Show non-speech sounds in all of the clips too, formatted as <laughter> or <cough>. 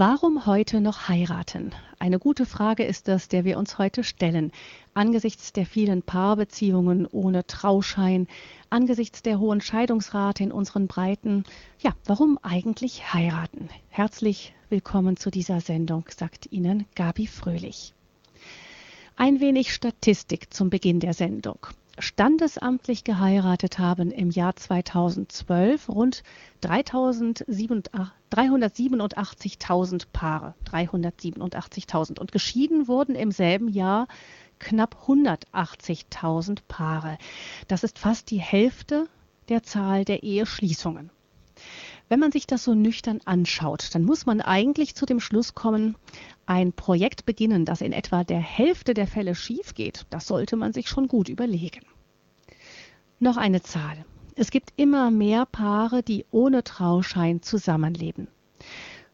Warum heute noch heiraten? Eine gute Frage ist das, der wir uns heute stellen. Angesichts der vielen Paarbeziehungen ohne Trauschein, angesichts der hohen Scheidungsrate in unseren Breiten. Ja, warum eigentlich heiraten? Herzlich willkommen zu dieser Sendung, sagt Ihnen Gabi Fröhlich. Ein wenig Statistik zum Beginn der Sendung standesamtlich geheiratet haben im Jahr 2012 rund 387.000 Paare. 387.000. Und geschieden wurden im selben Jahr knapp 180.000 Paare. Das ist fast die Hälfte der Zahl der Eheschließungen. Wenn man sich das so nüchtern anschaut, dann muss man eigentlich zu dem Schluss kommen, ein Projekt beginnen, das in etwa der Hälfte der Fälle schief geht, das sollte man sich schon gut überlegen. Noch eine Zahl. Es gibt immer mehr Paare, die ohne Trauschein zusammenleben.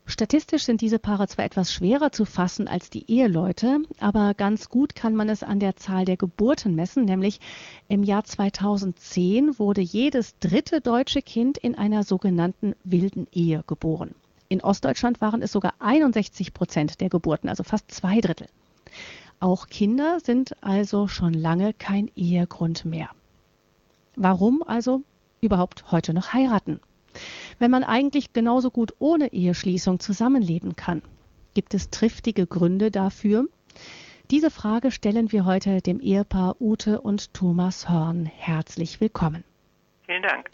Statistisch sind diese Paare zwar etwas schwerer zu fassen als die Eheleute, aber ganz gut kann man es an der Zahl der Geburten messen, nämlich im Jahr 2010 wurde jedes dritte deutsche Kind in einer sogenannten wilden Ehe geboren. In Ostdeutschland waren es sogar 61 Prozent der Geburten, also fast zwei Drittel. Auch Kinder sind also schon lange kein Ehegrund mehr. Warum also überhaupt heute noch heiraten? wenn man eigentlich genauso gut ohne Eheschließung zusammenleben kann? Gibt es triftige Gründe dafür? Diese Frage stellen wir heute dem Ehepaar Ute und Thomas Horn. Herzlich willkommen. Vielen Dank.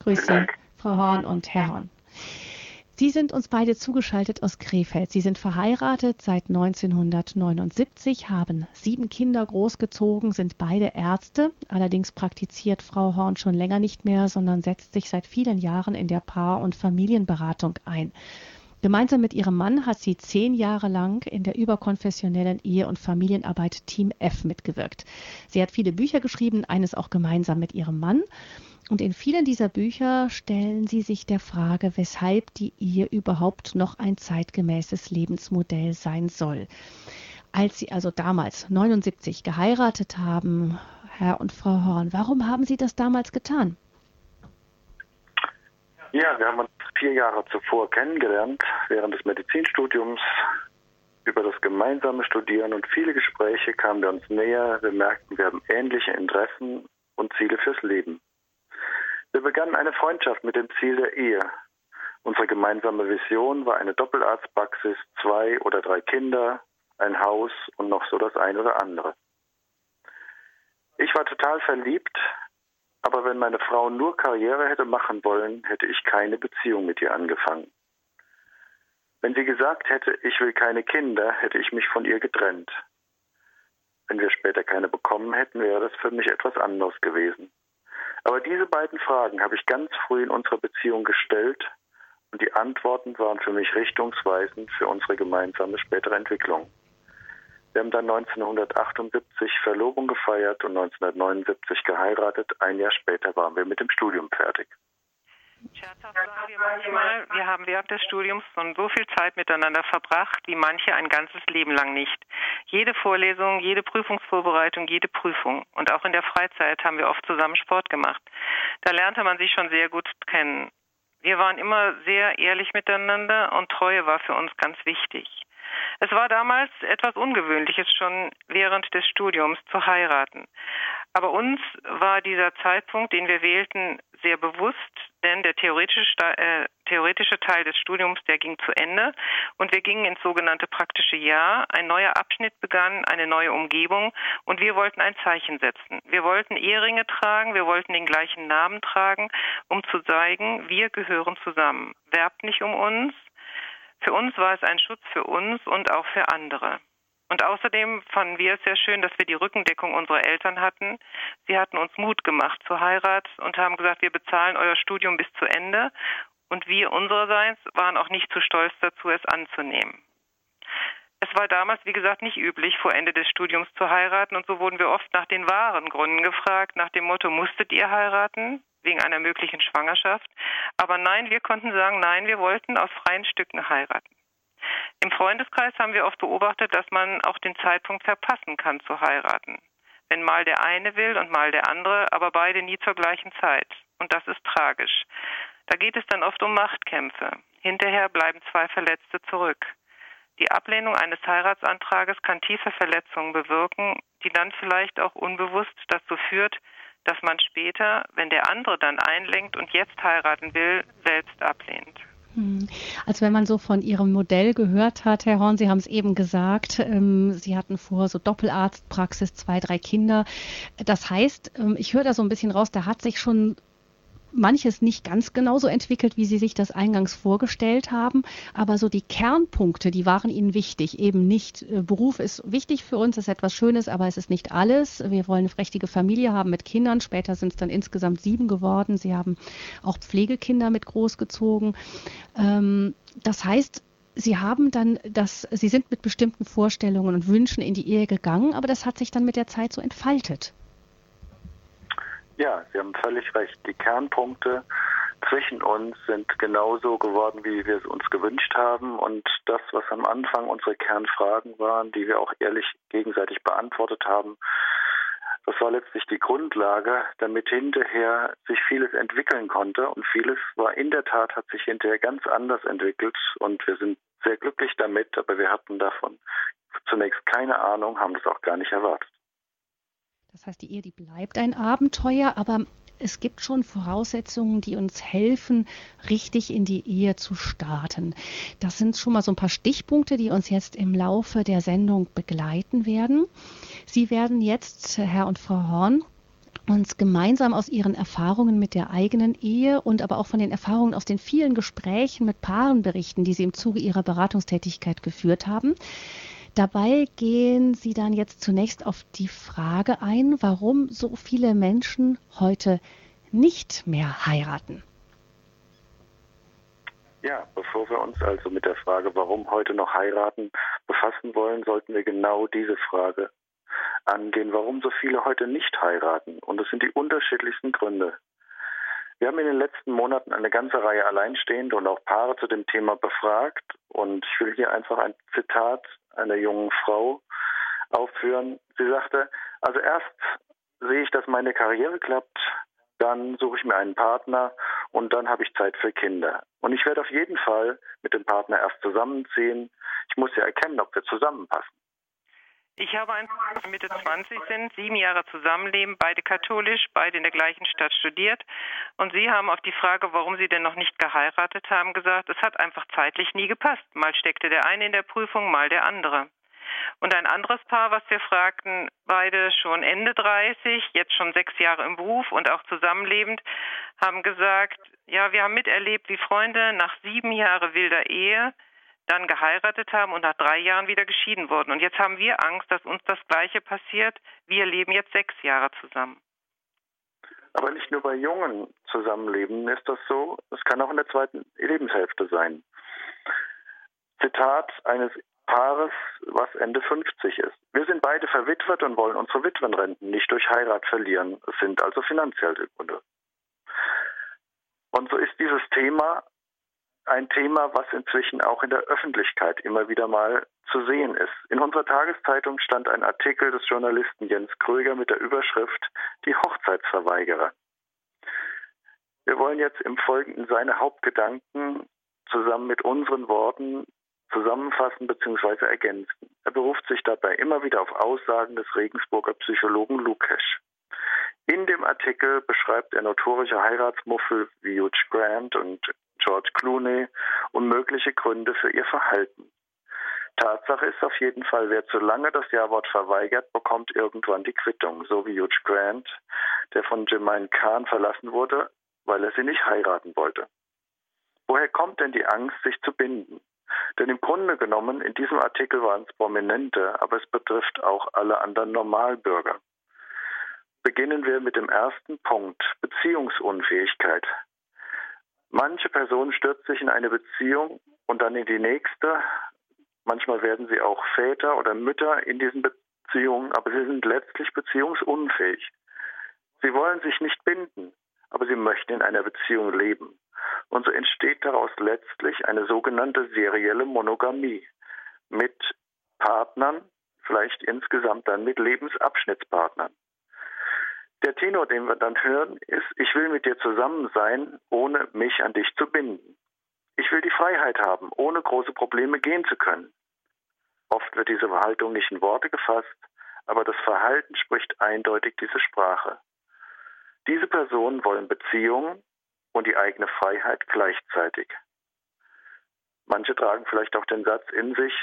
Grüße, Frau Horn und Herr Horn. Sie sind uns beide zugeschaltet aus Krefeld. Sie sind verheiratet seit 1979, haben sieben Kinder großgezogen, sind beide Ärzte. Allerdings praktiziert Frau Horn schon länger nicht mehr, sondern setzt sich seit vielen Jahren in der Paar- und Familienberatung ein. Gemeinsam mit ihrem Mann hat sie zehn Jahre lang in der überkonfessionellen Ehe- und Familienarbeit Team F mitgewirkt. Sie hat viele Bücher geschrieben, eines auch gemeinsam mit ihrem Mann. Und in vielen dieser Bücher stellen sie sich der Frage, weshalb die Ehe überhaupt noch ein zeitgemäßes Lebensmodell sein soll. Als Sie also damals 79 geheiratet haben, Herr und Frau Horn, warum haben Sie das damals getan? Ja, wir haben uns vier Jahre zuvor kennengelernt, während des Medizinstudiums. Über das gemeinsame Studieren und viele Gespräche kamen wir uns näher. Wir merkten, wir haben ähnliche Interessen und Ziele fürs Leben. Wir begannen eine Freundschaft mit dem Ziel der Ehe. Unsere gemeinsame Vision war eine Doppelarztpraxis, zwei oder drei Kinder, ein Haus und noch so das ein oder andere. Ich war total verliebt, aber wenn meine Frau nur Karriere hätte machen wollen, hätte ich keine Beziehung mit ihr angefangen. Wenn sie gesagt hätte, ich will keine Kinder, hätte ich mich von ihr getrennt. Wenn wir später keine bekommen hätten, wäre das für mich etwas anderes gewesen. Aber diese beiden Fragen habe ich ganz früh in unserer Beziehung gestellt und die Antworten waren für mich richtungsweisend für unsere gemeinsame spätere Entwicklung. Wir haben dann 1978 Verlobung gefeiert und 1979 geheiratet. Ein Jahr später waren wir mit dem Studium fertig. Manchmal, wir haben während des Studiums schon so viel Zeit miteinander verbracht, wie manche ein ganzes Leben lang nicht. Jede Vorlesung, jede Prüfungsvorbereitung, jede Prüfung. Und auch in der Freizeit haben wir oft zusammen Sport gemacht. Da lernte man sich schon sehr gut kennen. Wir waren immer sehr ehrlich miteinander und Treue war für uns ganz wichtig. Es war damals etwas Ungewöhnliches schon während des Studiums zu heiraten. Aber uns war dieser Zeitpunkt, den wir wählten, sehr bewusst, denn der theoretische, äh, theoretische Teil des Studiums, der ging zu Ende und wir gingen ins sogenannte praktische Jahr. Ein neuer Abschnitt begann, eine neue Umgebung und wir wollten ein Zeichen setzen. Wir wollten Eheringe tragen, wir wollten den gleichen Namen tragen, um zu zeigen, wir gehören zusammen. Werbt nicht um uns. Für uns war es ein Schutz für uns und auch für andere. Und außerdem fanden wir es sehr schön, dass wir die Rückendeckung unserer Eltern hatten. Sie hatten uns Mut gemacht zur Heirat und haben gesagt, wir bezahlen euer Studium bis zu Ende. Und wir unsererseits waren auch nicht zu stolz dazu, es anzunehmen. Es war damals, wie gesagt, nicht üblich, vor Ende des Studiums zu heiraten. Und so wurden wir oft nach den wahren Gründen gefragt, nach dem Motto, musstet ihr heiraten? Wegen einer möglichen Schwangerschaft. Aber nein, wir konnten sagen, nein, wir wollten aus freien Stücken heiraten. Im Freundeskreis haben wir oft beobachtet, dass man auch den Zeitpunkt verpassen kann zu heiraten. Wenn mal der eine will und mal der andere, aber beide nie zur gleichen Zeit. Und das ist tragisch. Da geht es dann oft um Machtkämpfe. Hinterher bleiben zwei Verletzte zurück. Die Ablehnung eines Heiratsantrages kann tiefe Verletzungen bewirken, die dann vielleicht auch unbewusst dazu führt, dass man später, wenn der andere dann einlenkt und jetzt heiraten will, selbst ablehnt. Also wenn man so von Ihrem Modell gehört hat, Herr Horn, Sie haben es eben gesagt, ähm, Sie hatten vor so Doppelarztpraxis, zwei, drei Kinder. Das heißt, ähm, ich höre da so ein bisschen raus, da hat sich schon manches nicht ganz genauso entwickelt, wie Sie sich das eingangs vorgestellt haben. Aber so die Kernpunkte, die waren Ihnen wichtig. Eben nicht, äh, Beruf ist wichtig für uns, ist etwas Schönes, aber es ist nicht alles. Wir wollen eine prächtige Familie haben mit Kindern. Später sind es dann insgesamt sieben geworden. Sie haben auch Pflegekinder mit großgezogen. Ähm, das heißt, Sie haben dann das, Sie sind mit bestimmten Vorstellungen und Wünschen in die Ehe gegangen, aber das hat sich dann mit der Zeit so entfaltet. Ja, Sie haben völlig recht. Die Kernpunkte zwischen uns sind genauso geworden, wie wir es uns gewünscht haben. Und das, was am Anfang unsere Kernfragen waren, die wir auch ehrlich gegenseitig beantwortet haben, das war letztlich die Grundlage, damit hinterher sich vieles entwickeln konnte. Und vieles war in der Tat, hat sich hinterher ganz anders entwickelt. Und wir sind sehr glücklich damit, aber wir hatten davon zunächst keine Ahnung, haben das auch gar nicht erwartet. Das heißt, die Ehe, die bleibt ein Abenteuer, aber es gibt schon Voraussetzungen, die uns helfen, richtig in die Ehe zu starten. Das sind schon mal so ein paar Stichpunkte, die uns jetzt im Laufe der Sendung begleiten werden. Sie werden jetzt, Herr und Frau Horn, uns gemeinsam aus Ihren Erfahrungen mit der eigenen Ehe und aber auch von den Erfahrungen aus den vielen Gesprächen mit Paaren berichten, die Sie im Zuge Ihrer Beratungstätigkeit geführt haben. Dabei gehen Sie dann jetzt zunächst auf die Frage ein, warum so viele Menschen heute nicht mehr heiraten. Ja, bevor wir uns also mit der Frage, warum heute noch heiraten, befassen wollen, sollten wir genau diese Frage angehen, warum so viele heute nicht heiraten. Und es sind die unterschiedlichsten Gründe. Wir haben in den letzten Monaten eine ganze Reihe Alleinstehende und auch Paare zu dem Thema befragt. Und ich will hier einfach ein Zitat einer jungen Frau aufführen. Sie sagte, also erst sehe ich, dass meine Karriere klappt, dann suche ich mir einen Partner und dann habe ich Zeit für Kinder. Und ich werde auf jeden Fall mit dem Partner erst zusammenziehen. Ich muss ja erkennen, ob wir zusammenpassen. Ich habe einen Mitte 20 sind, sieben Jahre zusammenleben, beide katholisch, beide in der gleichen Stadt studiert. Und Sie haben auf die Frage, warum Sie denn noch nicht geheiratet haben, gesagt, es hat einfach zeitlich nie gepasst. Mal steckte der eine in der Prüfung, mal der andere. Und ein anderes Paar, was wir fragten, beide schon Ende 30, jetzt schon sechs Jahre im Beruf und auch zusammenlebend, haben gesagt, ja, wir haben miterlebt, wie Freunde nach sieben Jahren wilder Ehe dann geheiratet haben und nach drei Jahren wieder geschieden wurden. Und jetzt haben wir Angst, dass uns das Gleiche passiert. Wir leben jetzt sechs Jahre zusammen. Aber nicht nur bei jungen Zusammenleben ist das so, es kann auch in der zweiten Lebenshälfte sein. Zitat eines Paares, was Ende 50 ist. Wir sind beide verwitwet und wollen unsere Witwenrenten nicht durch Heirat verlieren. Es sind also finanzielle Gründe. Und so ist dieses Thema ein Thema, was inzwischen auch in der Öffentlichkeit immer wieder mal zu sehen ist. In unserer Tageszeitung stand ein Artikel des Journalisten Jens Kröger mit der Überschrift Die Hochzeitsverweigerer. Wir wollen jetzt im Folgenden seine Hauptgedanken zusammen mit unseren Worten zusammenfassen bzw. ergänzen. Er beruft sich dabei immer wieder auf Aussagen des Regensburger Psychologen Lukesch. In dem Artikel beschreibt er notorische Heiratsmuffel wie Hugh Grant und George Clooney und mögliche Gründe für ihr Verhalten. Tatsache ist auf jeden Fall, wer zu lange das Ja-Wort verweigert, bekommt irgendwann die Quittung, so wie Hugh Grant, der von Jermaine Kahn verlassen wurde, weil er sie nicht heiraten wollte. Woher kommt denn die Angst, sich zu binden? Denn im Grunde genommen, in diesem Artikel waren es Prominente, aber es betrifft auch alle anderen Normalbürger. Beginnen wir mit dem ersten Punkt, Beziehungsunfähigkeit. Manche Personen stürzen sich in eine Beziehung und dann in die nächste. Manchmal werden sie auch Väter oder Mütter in diesen Beziehungen, aber sie sind letztlich beziehungsunfähig. Sie wollen sich nicht binden, aber sie möchten in einer Beziehung leben. Und so entsteht daraus letztlich eine sogenannte serielle Monogamie mit Partnern, vielleicht insgesamt dann mit Lebensabschnittspartnern. Der Tenor, den wir dann hören, ist, ich will mit dir zusammen sein, ohne mich an dich zu binden. Ich will die Freiheit haben, ohne große Probleme gehen zu können. Oft wird diese Haltung nicht in Worte gefasst, aber das Verhalten spricht eindeutig diese Sprache. Diese Personen wollen Beziehungen und die eigene Freiheit gleichzeitig. Manche tragen vielleicht auch den Satz in sich,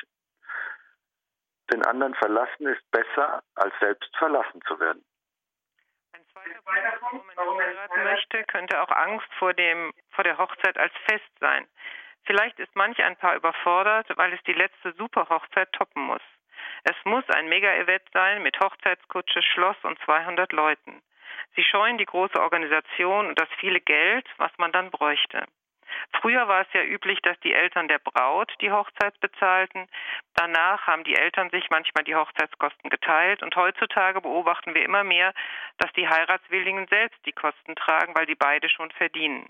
den anderen verlassen ist besser, als selbst verlassen zu werden. Ein zweiter Punkt, warum man heiraten möchte, könnte auch Angst vor, dem, vor der Hochzeit als Fest sein. Vielleicht ist manch ein Paar überfordert, weil es die letzte Superhochzeit toppen muss. Es muss ein Mega-Event sein mit Hochzeitskutsche, Schloss und 200 Leuten. Sie scheuen die große Organisation und das viele Geld, was man dann bräuchte. Früher war es ja üblich, dass die Eltern der Braut die Hochzeit bezahlten. Danach haben die Eltern sich manchmal die Hochzeitskosten geteilt. Und heutzutage beobachten wir immer mehr, dass die Heiratswilligen selbst die Kosten tragen, weil sie beide schon verdienen.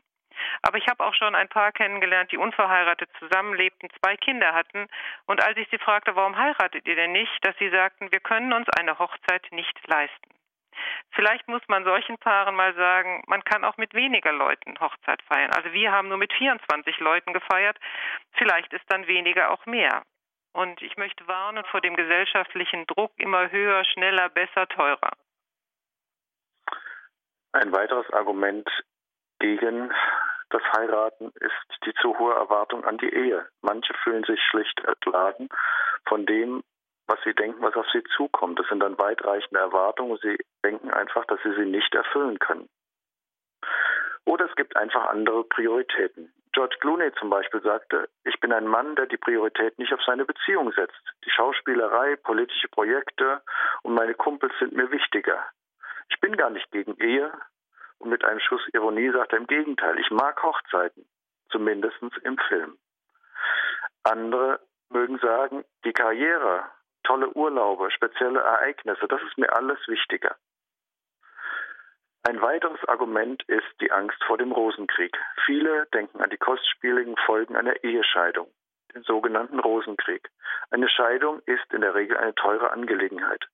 Aber ich habe auch schon ein paar kennengelernt, die unverheiratet zusammenlebten, zwei Kinder hatten. Und als ich sie fragte, warum heiratet ihr denn nicht, dass sie sagten, wir können uns eine Hochzeit nicht leisten. Vielleicht muss man solchen Paaren mal sagen, man kann auch mit weniger Leuten Hochzeit feiern. Also wir haben nur mit 24 Leuten gefeiert. Vielleicht ist dann weniger auch mehr. Und ich möchte warnen vor dem gesellschaftlichen Druck immer höher, schneller, besser, teurer. Ein weiteres Argument gegen das Heiraten ist die zu hohe Erwartung an die Ehe. Manche fühlen sich schlicht erschlagen von dem, was sie denken, was auf sie zukommt. Das sind dann weitreichende Erwartungen. Sie denken einfach, dass sie sie nicht erfüllen können. Oder es gibt einfach andere Prioritäten. George Clooney zum Beispiel sagte, ich bin ein Mann, der die Priorität nicht auf seine Beziehung setzt. Die Schauspielerei, politische Projekte und meine Kumpels sind mir wichtiger. Ich bin gar nicht gegen Ehe. Und mit einem Schuss Ironie sagt er im Gegenteil, ich mag Hochzeiten, zumindest im Film. Andere mögen sagen, die Karriere tolle Urlaube, spezielle Ereignisse, das ist mir alles wichtiger. Ein weiteres Argument ist die Angst vor dem Rosenkrieg. Viele denken an die kostspieligen Folgen einer Ehescheidung, den sogenannten Rosenkrieg. Eine Scheidung ist in der Regel eine teure Angelegenheit.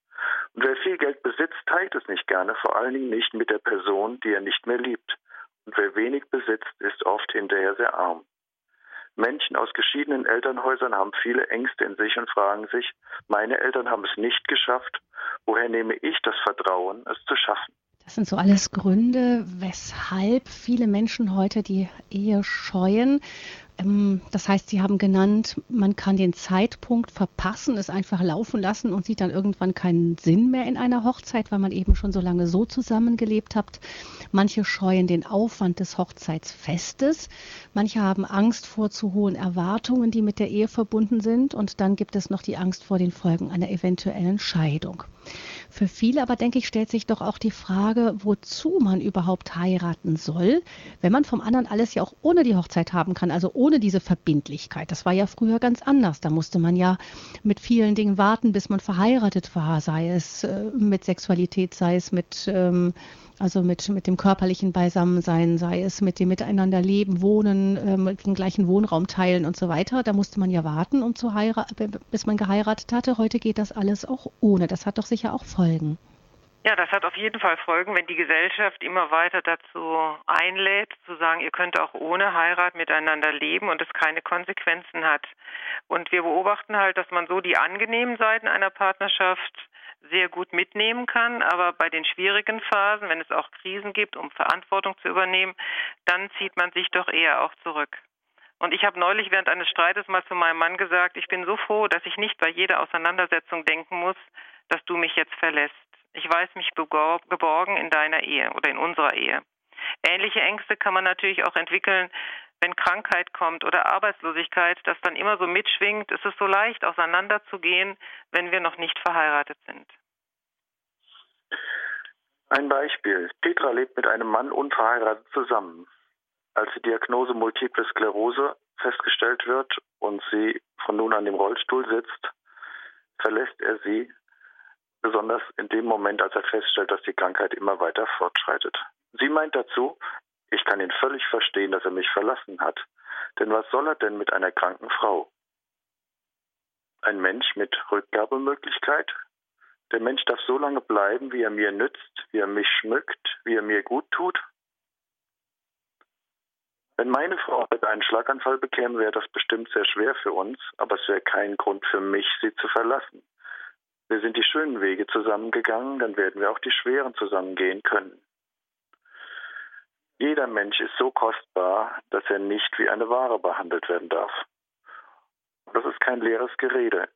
Und wer viel Geld besitzt, teilt es nicht gerne, vor allen Dingen nicht mit der Person, die er nicht mehr liebt. Und wer wenig besitzt, ist oft hinterher sehr arm. Menschen aus geschiedenen Elternhäusern haben viele Ängste in sich und fragen sich, meine Eltern haben es nicht geschafft, woher nehme ich das Vertrauen, es zu schaffen? Das sind so alles Gründe, weshalb viele Menschen heute die Ehe scheuen. Ähm, das heißt, Sie haben genannt, man kann den Zeitpunkt verpassen, es einfach laufen lassen und sieht dann irgendwann keinen Sinn mehr in einer Hochzeit, weil man eben schon so lange so zusammengelebt hat. Manche scheuen den Aufwand des Hochzeitsfestes. Manche haben Angst vor zu hohen Erwartungen, die mit der Ehe verbunden sind. Und dann gibt es noch die Angst vor den Folgen einer eventuellen Scheidung. Für viele aber, denke ich, stellt sich doch auch die Frage, wozu man überhaupt heiraten soll, wenn man vom anderen alles ja auch ohne die Hochzeit haben kann, also ohne diese Verbindlichkeit. Das war ja früher ganz anders. Da musste man ja mit vielen Dingen warten, bis man verheiratet war, sei es äh, mit Sexualität, sei es mit ähm, also mit, mit dem körperlichen Beisammensein, sei es mit dem Miteinander leben, wohnen, ähm, den gleichen Wohnraum teilen und so weiter. Da musste man ja warten, um zu bis man geheiratet hatte. Heute geht das alles auch ohne. Das hat doch sicher auch Folgen. Ja, das hat auf jeden Fall Folgen, wenn die Gesellschaft immer weiter dazu einlädt, zu sagen, ihr könnt auch ohne Heirat miteinander leben und es keine Konsequenzen hat. Und wir beobachten halt, dass man so die angenehmen Seiten einer Partnerschaft sehr gut mitnehmen kann. Aber bei den schwierigen Phasen, wenn es auch Krisen gibt, um Verantwortung zu übernehmen, dann zieht man sich doch eher auch zurück. Und ich habe neulich während eines Streites mal zu meinem Mann gesagt, ich bin so froh, dass ich nicht bei jeder Auseinandersetzung denken muss, dass du mich jetzt verlässt. Ich weiß mich geborgen in deiner Ehe oder in unserer Ehe. Ähnliche Ängste kann man natürlich auch entwickeln, wenn Krankheit kommt oder Arbeitslosigkeit, das dann immer so mitschwingt, ist es so leicht auseinanderzugehen, wenn wir noch nicht verheiratet sind. Ein Beispiel. Petra lebt mit einem Mann unverheiratet zusammen. Als die Diagnose Multiple Sklerose festgestellt wird und sie von nun an im Rollstuhl sitzt, verlässt er sie, besonders in dem Moment, als er feststellt, dass die Krankheit immer weiter fortschreitet. Sie meint dazu, ich kann ihn völlig verstehen, dass er mich verlassen hat. Denn was soll er denn mit einer kranken Frau? Ein Mensch mit Rückgabemöglichkeit, Der Mensch darf so lange bleiben, wie er mir nützt, wie er mich schmückt, wie er mir gut tut. Wenn meine Frau heute einen Schlaganfall bekäme, wäre das bestimmt sehr schwer für uns, aber es wäre kein Grund für mich, sie zu verlassen. Wir sind die schönen Wege zusammengegangen, dann werden wir auch die schweren zusammengehen können. Jeder Mensch ist so kostbar, dass er nicht wie eine Ware behandelt werden darf. Das ist kein leeres Gerede.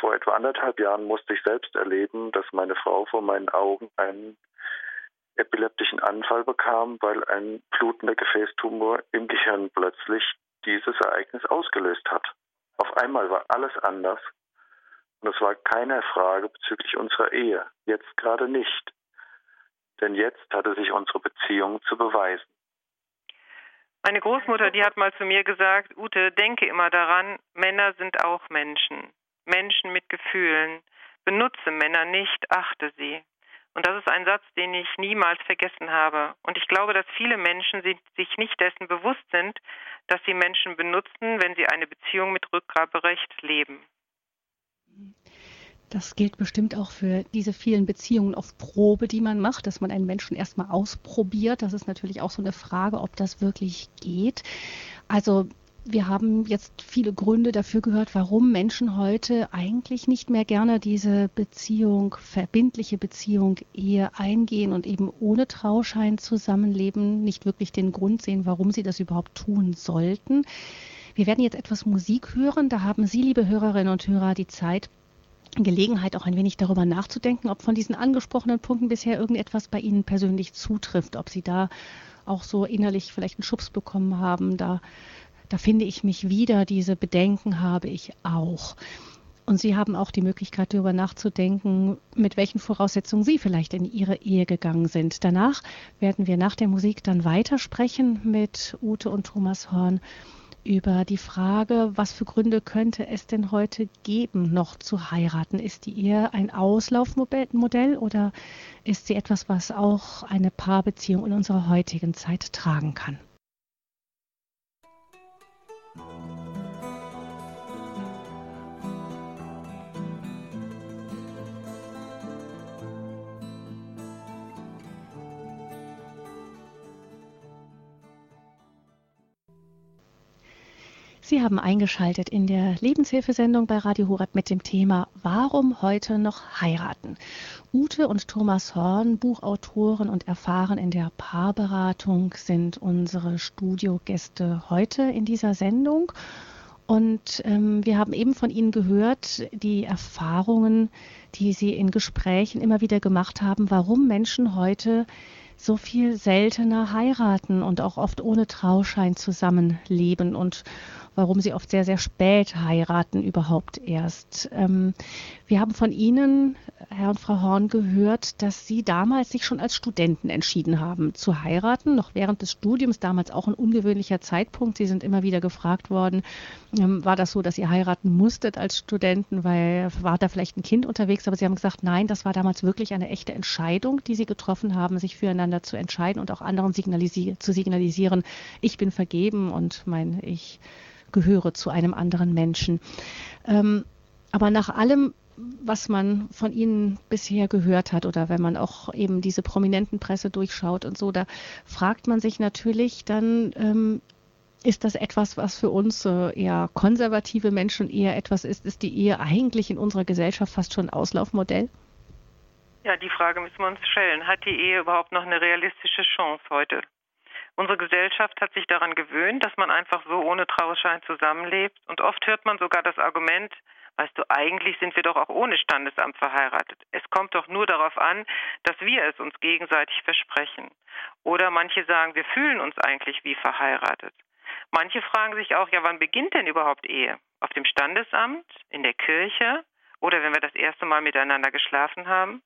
Vor etwa anderthalb Jahren musste ich selbst erleben, dass meine Frau vor meinen Augen einen epileptischen Anfall bekam, weil ein blutender Gefäßtumor im Gehirn plötzlich dieses Ereignis ausgelöst hat. Auf einmal war alles anders und es war keine Frage bezüglich unserer Ehe, jetzt gerade nicht. Denn jetzt hatte sich unsere Beziehung zu beweisen. Meine Großmutter, die hat mal zu mir gesagt, Ute, denke immer daran, Männer sind auch Menschen. Menschen mit Gefühlen. Benutze Männer nicht, achte sie. Und das ist ein Satz, den ich niemals vergessen habe. Und ich glaube, dass viele Menschen sich nicht dessen bewusst sind, dass sie Menschen benutzen, wenn sie eine Beziehung mit Rückgaberecht leben. Das gilt bestimmt auch für diese vielen Beziehungen auf Probe, die man macht, dass man einen Menschen erstmal ausprobiert. Das ist natürlich auch so eine Frage, ob das wirklich geht. Also wir haben jetzt viele Gründe dafür gehört, warum Menschen heute eigentlich nicht mehr gerne diese Beziehung, verbindliche Beziehung, Ehe eingehen und eben ohne Trauschein zusammenleben, nicht wirklich den Grund sehen, warum sie das überhaupt tun sollten. Wir werden jetzt etwas Musik hören. Da haben Sie, liebe Hörerinnen und Hörer, die Zeit, Gelegenheit, auch ein wenig darüber nachzudenken, ob von diesen angesprochenen Punkten bisher irgendetwas bei Ihnen persönlich zutrifft, ob Sie da auch so innerlich vielleicht einen Schubs bekommen haben, da da finde ich mich wieder, diese Bedenken habe ich auch. Und Sie haben auch die Möglichkeit, darüber nachzudenken, mit welchen Voraussetzungen Sie vielleicht in Ihre Ehe gegangen sind. Danach werden wir nach der Musik dann weitersprechen mit Ute und Thomas Horn über die Frage, was für Gründe könnte es denn heute geben, noch zu heiraten? Ist die Ehe ein Auslaufmodell oder ist sie etwas, was auch eine Paarbeziehung in unserer heutigen Zeit tragen kann? Sie haben eingeschaltet in der Lebenshilfesendung bei Radio Horeb mit dem Thema Warum heute noch heiraten? Ute und Thomas Horn, Buchautoren und erfahren in der Paarberatung, sind unsere Studiogäste heute in dieser Sendung. Und ähm, wir haben eben von Ihnen gehört, die Erfahrungen, die Sie in Gesprächen immer wieder gemacht haben, warum Menschen heute so viel seltener heiraten und auch oft ohne Trauschein zusammenleben und warum sie oft sehr, sehr spät heiraten überhaupt erst. Ähm, wir haben von Ihnen, Herr und Frau Horn, gehört, dass Sie damals sich schon als Studenten entschieden haben zu heiraten, noch während des Studiums, damals auch ein ungewöhnlicher Zeitpunkt. Sie sind immer wieder gefragt worden, ähm, war das so, dass ihr heiraten musstet als Studenten, weil war da vielleicht ein Kind unterwegs? Aber Sie haben gesagt, nein, das war damals wirklich eine echte Entscheidung, die Sie getroffen haben, sich füreinander zu entscheiden und auch anderen signalisi zu signalisieren, ich bin vergeben und mein Ich gehöre zu einem anderen Menschen. Ähm, aber nach allem, was man von ihnen bisher gehört hat oder wenn man auch eben diese prominenten Presse durchschaut und so, da fragt man sich natürlich dann, ähm, ist das etwas, was für uns äh, eher konservative Menschen eher etwas ist? Ist die Ehe eigentlich in unserer Gesellschaft fast schon Auslaufmodell? Ja, die Frage müssen wir uns stellen. Hat die Ehe überhaupt noch eine realistische Chance heute? Unsere Gesellschaft hat sich daran gewöhnt, dass man einfach so ohne Trauschein zusammenlebt. Und oft hört man sogar das Argument, weißt du, eigentlich sind wir doch auch ohne Standesamt verheiratet. Es kommt doch nur darauf an, dass wir es uns gegenseitig versprechen. Oder manche sagen, wir fühlen uns eigentlich wie verheiratet. Manche fragen sich auch, ja, wann beginnt denn überhaupt Ehe? Auf dem Standesamt, in der Kirche oder wenn wir das erste Mal miteinander geschlafen haben?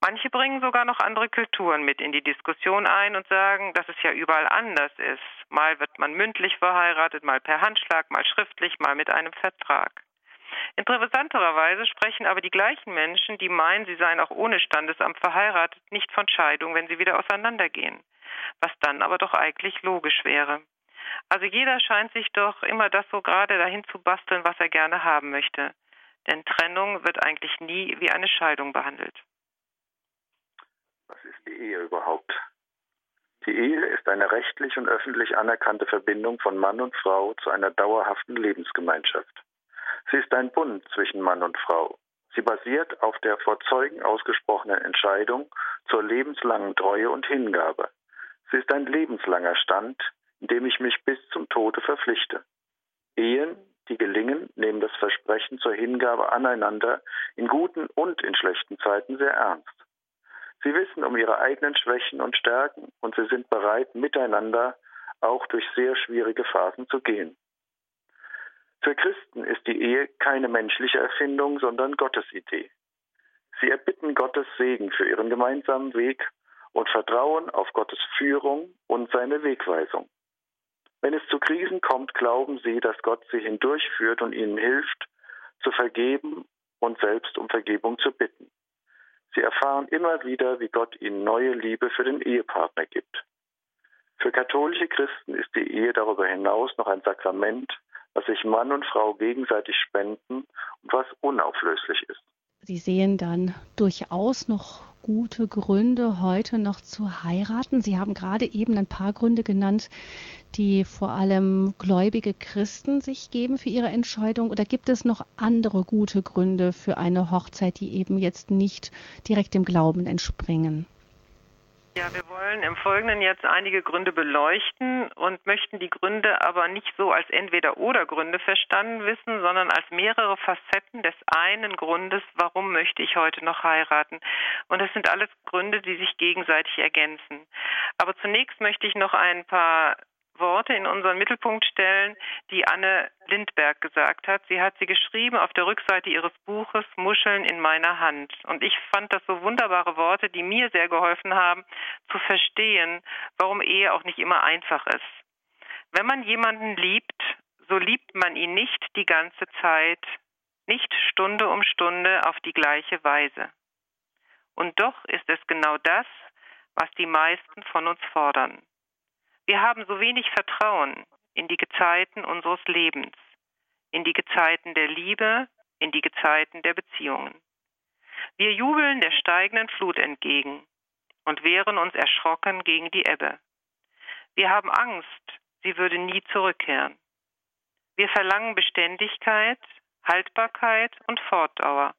Manche bringen sogar noch andere Kulturen mit in die Diskussion ein und sagen, dass es ja überall anders ist. Mal wird man mündlich verheiratet, mal per Handschlag, mal schriftlich, mal mit einem Vertrag. Interessanterweise sprechen aber die gleichen Menschen, die meinen, sie seien auch ohne Standesamt verheiratet, nicht von Scheidung, wenn sie wieder auseinandergehen. Was dann aber doch eigentlich logisch wäre. Also jeder scheint sich doch immer das so gerade dahin zu basteln, was er gerne haben möchte. Denn Trennung wird eigentlich nie wie eine Scheidung behandelt. Was ist die Ehe überhaupt? Die Ehe ist eine rechtlich und öffentlich anerkannte Verbindung von Mann und Frau zu einer dauerhaften Lebensgemeinschaft. Sie ist ein Bund zwischen Mann und Frau. Sie basiert auf der vor Zeugen ausgesprochenen Entscheidung zur lebenslangen Treue und Hingabe. Sie ist ein lebenslanger Stand, in dem ich mich bis zum Tode verpflichte. Ehen, die gelingen, nehmen das Versprechen zur Hingabe aneinander in guten und in schlechten Zeiten sehr ernst. Sie wissen um ihre eigenen Schwächen und Stärken und sie sind bereit, miteinander auch durch sehr schwierige Phasen zu gehen. Für Christen ist die Ehe keine menschliche Erfindung, sondern Gottes Idee. Sie erbitten Gottes Segen für ihren gemeinsamen Weg und vertrauen auf Gottes Führung und seine Wegweisung. Wenn es zu Krisen kommt, glauben sie, dass Gott sie hindurchführt und ihnen hilft, zu vergeben und selbst um Vergebung zu bitten. Sie erfahren immer wieder, wie Gott ihnen neue Liebe für den Ehepartner gibt. Für katholische Christen ist die Ehe darüber hinaus noch ein Sakrament, was sich Mann und Frau gegenseitig spenden und was unauflöslich ist. Sie sehen dann durchaus noch gute Gründe, heute noch zu heiraten. Sie haben gerade eben ein paar Gründe genannt, die vor allem gläubige Christen sich geben für ihre Entscheidung? Oder gibt es noch andere gute Gründe für eine Hochzeit, die eben jetzt nicht direkt dem Glauben entspringen? Ja, wir wollen im Folgenden jetzt einige Gründe beleuchten und möchten die Gründe aber nicht so als Entweder-Oder-Gründe verstanden wissen, sondern als mehrere Facetten des einen Grundes, warum möchte ich heute noch heiraten. Und das sind alles Gründe, die sich gegenseitig ergänzen. Aber zunächst möchte ich noch ein paar Worte in unseren Mittelpunkt stellen, die Anne Lindberg gesagt hat. Sie hat sie geschrieben auf der Rückseite ihres Buches Muscheln in meiner Hand. Und ich fand das so wunderbare Worte, die mir sehr geholfen haben, zu verstehen, warum Ehe auch nicht immer einfach ist. Wenn man jemanden liebt, so liebt man ihn nicht die ganze Zeit, nicht Stunde um Stunde auf die gleiche Weise. Und doch ist es genau das, was die meisten von uns fordern. Wir haben so wenig Vertrauen in die Gezeiten unseres Lebens, in die Gezeiten der Liebe, in die Gezeiten der Beziehungen. Wir jubeln der steigenden Flut entgegen und wehren uns erschrocken gegen die Ebbe. Wir haben Angst, sie würde nie zurückkehren. Wir verlangen Beständigkeit, Haltbarkeit und Fortdauer.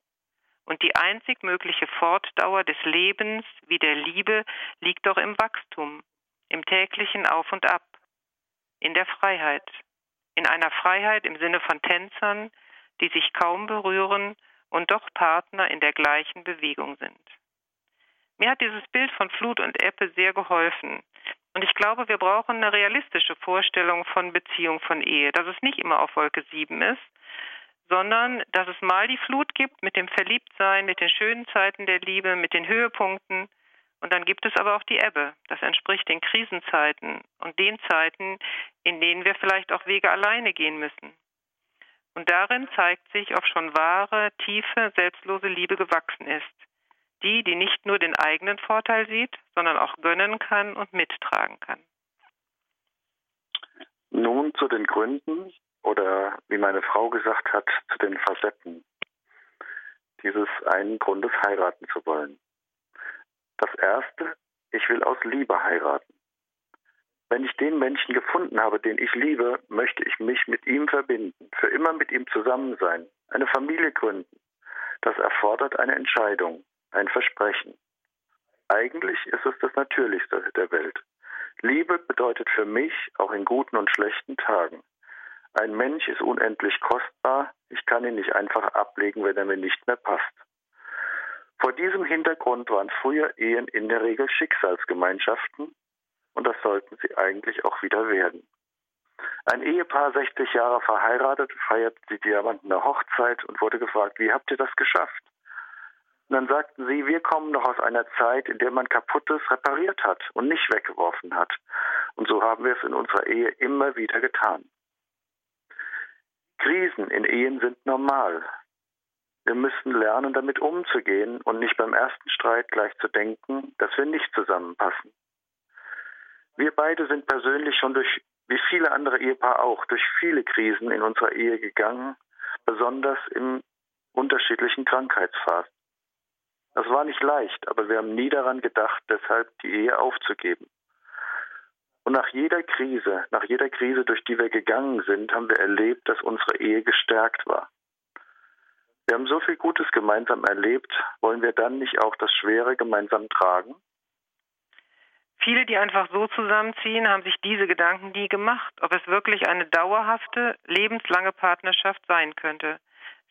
Und die einzig mögliche Fortdauer des Lebens wie der Liebe liegt doch im Wachstum, im täglichen Auf und Ab, in der Freiheit, in einer Freiheit im Sinne von Tänzern, die sich kaum berühren und doch Partner in der gleichen Bewegung sind. Mir hat dieses Bild von Flut und Ebbe sehr geholfen. Und ich glaube, wir brauchen eine realistische Vorstellung von Beziehung, von Ehe, dass es nicht immer auf Wolke 7 ist, sondern dass es mal die Flut gibt mit dem Verliebtsein, mit den schönen Zeiten der Liebe, mit den Höhepunkten und dann gibt es aber auch die Ebbe. Das entspricht den Krisenzeiten und den Zeiten, in denen wir vielleicht auch Wege alleine gehen müssen. Und darin zeigt sich, ob schon wahre, tiefe, selbstlose Liebe gewachsen ist. Die, die nicht nur den eigenen Vorteil sieht, sondern auch gönnen kann und mittragen kann. Nun zu den Gründen oder wie meine Frau gesagt hat, zu den Facetten dieses einen Grundes heiraten zu wollen. Das erste, ich will aus Liebe heiraten. Wenn ich den Menschen gefunden habe, den ich liebe, möchte ich mich mit ihm verbinden, für immer mit ihm zusammen sein, eine Familie gründen. Das erfordert eine Entscheidung, ein Versprechen. Eigentlich ist es das Natürlichste der Welt. Liebe bedeutet für mich auch in guten und schlechten Tagen. Ein Mensch ist unendlich kostbar, ich kann ihn nicht einfach ablegen, wenn er mir nicht mehr passt. Vor diesem Hintergrund waren früher Ehen in der Regel Schicksalsgemeinschaften und das sollten sie eigentlich auch wieder werden. Ein Ehepaar, 60 Jahre verheiratet, feierte die Diamantene Hochzeit und wurde gefragt, wie habt ihr das geschafft? Und dann sagten sie, wir kommen noch aus einer Zeit, in der man Kaputtes repariert hat und nicht weggeworfen hat. Und so haben wir es in unserer Ehe immer wieder getan. Krisen in Ehen sind normal. Wir müssen lernen, damit umzugehen und nicht beim ersten Streit gleich zu denken, dass wir nicht zusammenpassen. Wir beide sind persönlich schon durch, wie viele andere Ehepaare auch, durch viele Krisen in unserer Ehe gegangen, besonders im unterschiedlichen Krankheitsphasen. Das war nicht leicht, aber wir haben nie daran gedacht, deshalb die Ehe aufzugeben. Und nach jeder Krise, nach jeder Krise, durch die wir gegangen sind, haben wir erlebt, dass unsere Ehe gestärkt war. Wir haben so viel Gutes gemeinsam erlebt, wollen wir dann nicht auch das Schwere gemeinsam tragen? Viele, die einfach so zusammenziehen, haben sich diese Gedanken nie gemacht, ob es wirklich eine dauerhafte, lebenslange Partnerschaft sein könnte.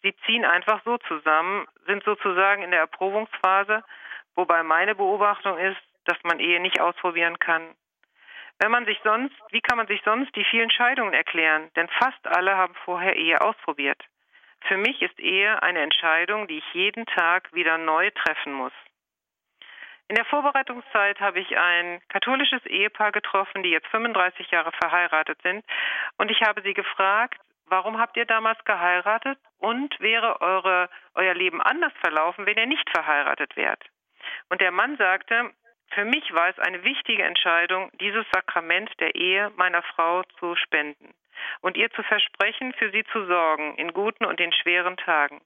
Sie ziehen einfach so zusammen, sind sozusagen in der Erprobungsphase, wobei meine Beobachtung ist, dass man Ehe nicht ausprobieren kann. Wenn man sich sonst, wie kann man sich sonst die vielen Scheidungen erklären? Denn fast alle haben vorher Ehe ausprobiert. Für mich ist Ehe eine Entscheidung, die ich jeden Tag wieder neu treffen muss. In der Vorbereitungszeit habe ich ein katholisches Ehepaar getroffen, die jetzt 35 Jahre verheiratet sind. Und ich habe sie gefragt, warum habt ihr damals geheiratet und wäre eure, euer Leben anders verlaufen, wenn ihr nicht verheiratet wärt? Und der Mann sagte, für mich war es eine wichtige Entscheidung, dieses Sakrament der Ehe meiner Frau zu spenden und ihr zu versprechen, für sie zu sorgen, in guten und in schweren Tagen.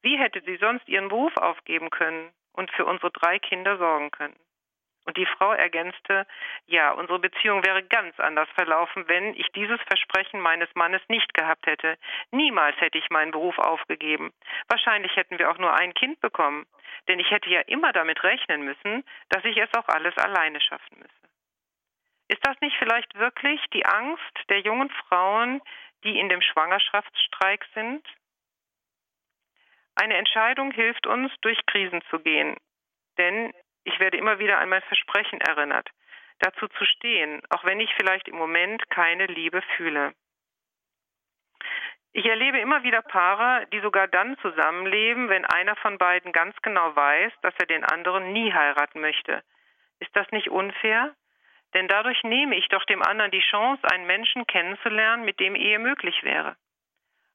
Wie hätte sie sonst ihren Beruf aufgeben können? und für unsere drei Kinder sorgen können. Und die Frau ergänzte, ja, unsere Beziehung wäre ganz anders verlaufen, wenn ich dieses Versprechen meines Mannes nicht gehabt hätte. Niemals hätte ich meinen Beruf aufgegeben. Wahrscheinlich hätten wir auch nur ein Kind bekommen, denn ich hätte ja immer damit rechnen müssen, dass ich es auch alles alleine schaffen müsse. Ist das nicht vielleicht wirklich die Angst der jungen Frauen, die in dem Schwangerschaftsstreik sind? Eine Entscheidung hilft uns, durch Krisen zu gehen. Denn ich werde immer wieder an mein Versprechen erinnert, dazu zu stehen, auch wenn ich vielleicht im Moment keine Liebe fühle. Ich erlebe immer wieder Paare, die sogar dann zusammenleben, wenn einer von beiden ganz genau weiß, dass er den anderen nie heiraten möchte. Ist das nicht unfair? Denn dadurch nehme ich doch dem anderen die Chance, einen Menschen kennenzulernen, mit dem Ehe möglich wäre.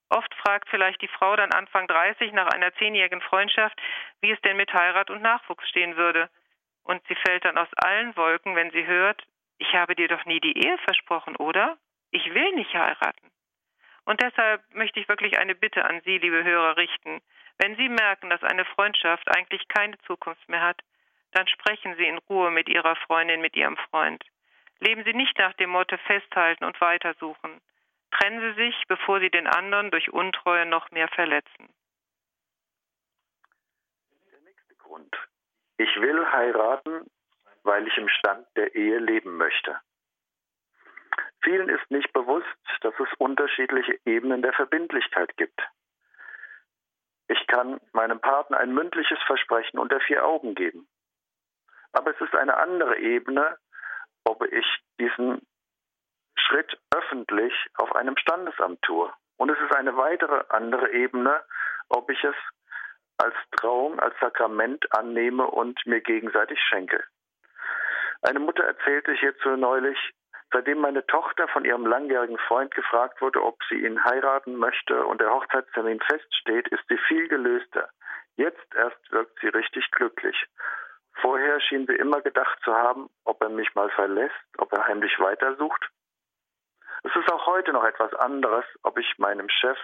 Oft fragt vielleicht die Frau dann Anfang 30 nach einer zehnjährigen Freundschaft, wie es denn mit Heirat und Nachwuchs stehen würde. Und sie fällt dann aus allen Wolken, wenn sie hört, ich habe dir doch nie die Ehe versprochen, oder? Ich will nicht heiraten. Und deshalb möchte ich wirklich eine Bitte an Sie, liebe Hörer, richten. Wenn Sie merken, dass eine Freundschaft eigentlich keine Zukunft mehr hat, dann sprechen Sie in Ruhe mit Ihrer Freundin, mit Ihrem Freund. Leben Sie nicht nach dem Motto festhalten und weitersuchen. Trennen Sie sich, bevor Sie den anderen durch Untreue noch mehr verletzen. Der nächste Grund. Ich will heiraten, weil ich im Stand der Ehe leben möchte. Vielen ist nicht bewusst, dass es unterschiedliche Ebenen der Verbindlichkeit gibt. Ich kann meinem Partner ein mündliches Versprechen unter vier Augen geben. Aber es ist eine andere Ebene, ob ich diesen Schritt öffentlich auf einem Standesamt tue. Und es ist eine weitere andere Ebene, ob ich es als Trauung, als Sakrament annehme und mir gegenseitig schenke. Eine Mutter erzählte hierzu neulich, seitdem meine Tochter von ihrem langjährigen Freund gefragt wurde, ob sie ihn heiraten möchte und der Hochzeitstermin feststeht, ist sie viel gelöster. Jetzt erst wirkt sie richtig glücklich. Vorher schien sie immer gedacht zu haben, ob er mich mal verlässt, ob er heimlich weitersucht. Es ist auch heute noch etwas anderes, ob ich meinem Chef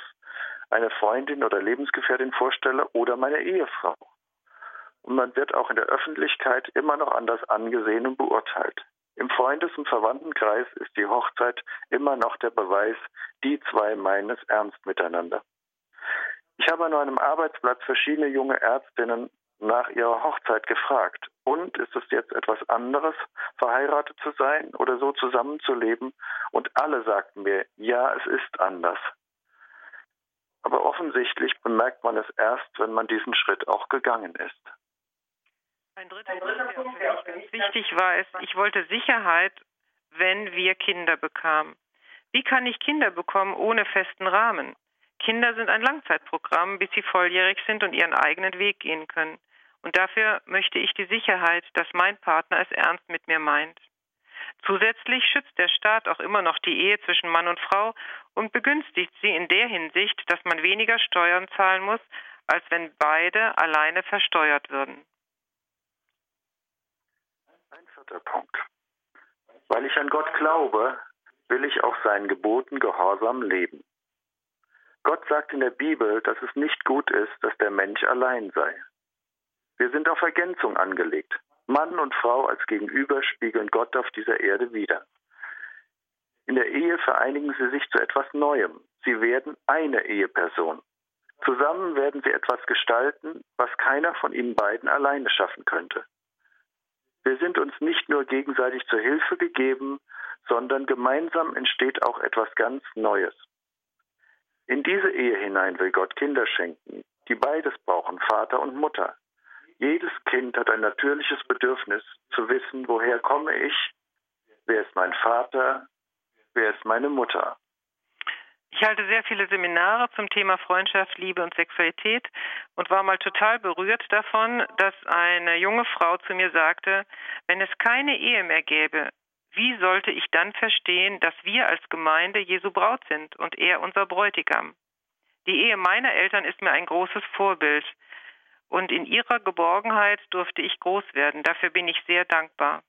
eine Freundin oder Lebensgefährtin vorstelle oder meine Ehefrau. Und man wird auch in der Öffentlichkeit immer noch anders angesehen und beurteilt. Im Freundes- und Verwandtenkreis ist die Hochzeit immer noch der Beweis, die zwei meinen es ernst miteinander. Ich habe an einem Arbeitsplatz verschiedene junge Ärztinnen nach ihrer Hochzeit gefragt. Und ist es jetzt etwas anderes, verheiratet zu sein oder so zusammenzuleben? Und alle sagten mir, ja, es ist anders. Aber offensichtlich bemerkt man es erst, wenn man diesen Schritt auch gegangen ist. Ein dritter Punkt, der für mich ganz wichtig war, ist, ich wollte Sicherheit, wenn wir Kinder bekamen. Wie kann ich Kinder bekommen ohne festen Rahmen? Kinder sind ein Langzeitprogramm, bis sie volljährig sind und ihren eigenen Weg gehen können. Und dafür möchte ich die Sicherheit, dass mein Partner es ernst mit mir meint. Zusätzlich schützt der Staat auch immer noch die Ehe zwischen Mann und Frau und begünstigt sie in der Hinsicht, dass man weniger Steuern zahlen muss, als wenn beide alleine versteuert würden. Ein vierter Punkt. Weil ich an Gott glaube, will ich auch seinen Geboten gehorsam leben. Gott sagt in der Bibel, dass es nicht gut ist, dass der Mensch allein sei. Wir sind auf Ergänzung angelegt. Mann und Frau als Gegenüber spiegeln Gott auf dieser Erde wider. In der Ehe vereinigen sie sich zu etwas Neuem. Sie werden eine Eheperson. Zusammen werden sie etwas gestalten, was keiner von ihnen beiden alleine schaffen könnte. Wir sind uns nicht nur gegenseitig zur Hilfe gegeben, sondern gemeinsam entsteht auch etwas ganz Neues. In diese Ehe hinein will Gott Kinder schenken, die beides brauchen, Vater und Mutter. Jedes Kind hat ein natürliches Bedürfnis zu wissen, woher komme ich, wer ist mein Vater, wer ist meine Mutter. Ich halte sehr viele Seminare zum Thema Freundschaft, Liebe und Sexualität und war mal total berührt davon, dass eine junge Frau zu mir sagte, wenn es keine Ehe mehr gäbe, wie sollte ich dann verstehen, dass wir als Gemeinde Jesu Braut sind und er unser Bräutigam? Die Ehe meiner Eltern ist mir ein großes Vorbild und in ihrer Geborgenheit durfte ich groß werden. Dafür bin ich sehr dankbar.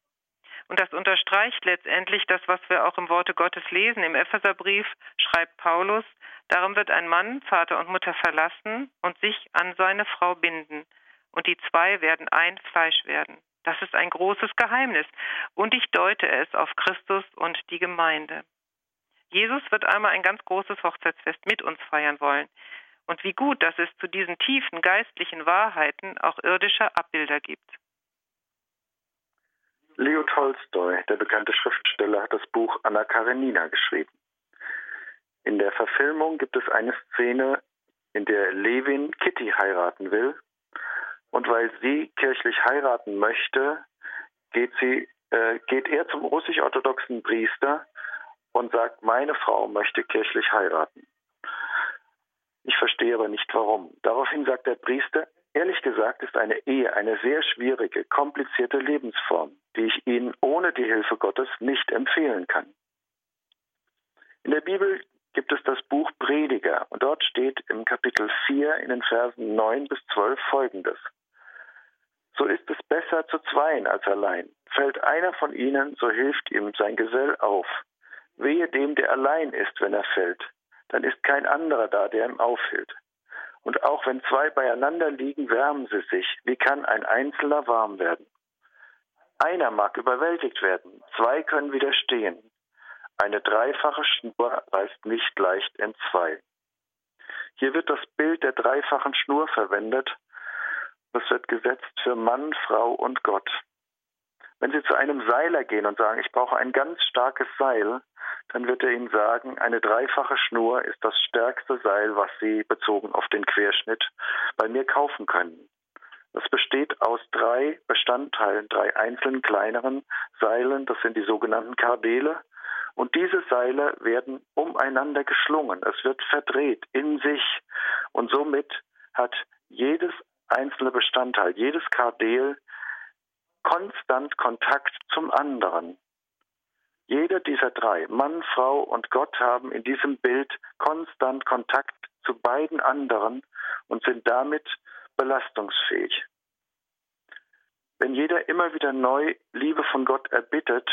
Und das unterstreicht letztendlich das, was wir auch im Worte Gottes lesen. Im Epheserbrief schreibt Paulus, darum wird ein Mann Vater und Mutter verlassen und sich an seine Frau binden. Und die zwei werden ein Fleisch werden. Das ist ein großes Geheimnis. Und ich deute es auf Christus und die Gemeinde. Jesus wird einmal ein ganz großes Hochzeitsfest mit uns feiern wollen. Und wie gut, dass es zu diesen tiefen geistlichen Wahrheiten auch irdische Abbilder gibt. Leo Tolstoi, der bekannte Schriftsteller, hat das Buch Anna Karenina geschrieben. In der Verfilmung gibt es eine Szene, in der Levin Kitty heiraten will. Und weil sie kirchlich heiraten möchte, geht, sie, äh, geht er zum russisch-orthodoxen Priester und sagt, meine Frau möchte kirchlich heiraten. Ich verstehe aber nicht warum. Daraufhin sagt der Priester, Ehrlich gesagt ist eine Ehe eine sehr schwierige, komplizierte Lebensform, die ich Ihnen ohne die Hilfe Gottes nicht empfehlen kann. In der Bibel gibt es das Buch Prediger und dort steht im Kapitel 4 in den Versen 9 bis 12 folgendes. So ist es besser zu zweien als allein. Fällt einer von ihnen, so hilft ihm sein Gesell auf. Wehe dem, der allein ist, wenn er fällt, dann ist kein anderer da, der ihm aufhält. Und auch wenn zwei beieinander liegen, wärmen sie sich. Wie kann ein Einzelner warm werden? Einer mag überwältigt werden, zwei können widerstehen. Eine dreifache Schnur reißt nicht leicht in zwei. Hier wird das Bild der dreifachen Schnur verwendet. Das wird gesetzt für Mann, Frau und Gott. Wenn Sie zu einem Seiler gehen und sagen, ich brauche ein ganz starkes Seil, dann wird er Ihnen sagen, eine dreifache Schnur ist das stärkste Seil, was Sie bezogen auf den Querschnitt bei mir kaufen können. Das besteht aus drei Bestandteilen, drei einzelnen kleineren Seilen, das sind die sogenannten Kardele. Und diese Seile werden umeinander geschlungen. Es wird verdreht in sich. Und somit hat jedes einzelne Bestandteil, jedes Kardel konstant Kontakt zum anderen. Jeder dieser drei, Mann, Frau und Gott, haben in diesem Bild konstant Kontakt zu beiden anderen und sind damit belastungsfähig. Wenn jeder immer wieder neu Liebe von Gott erbittet,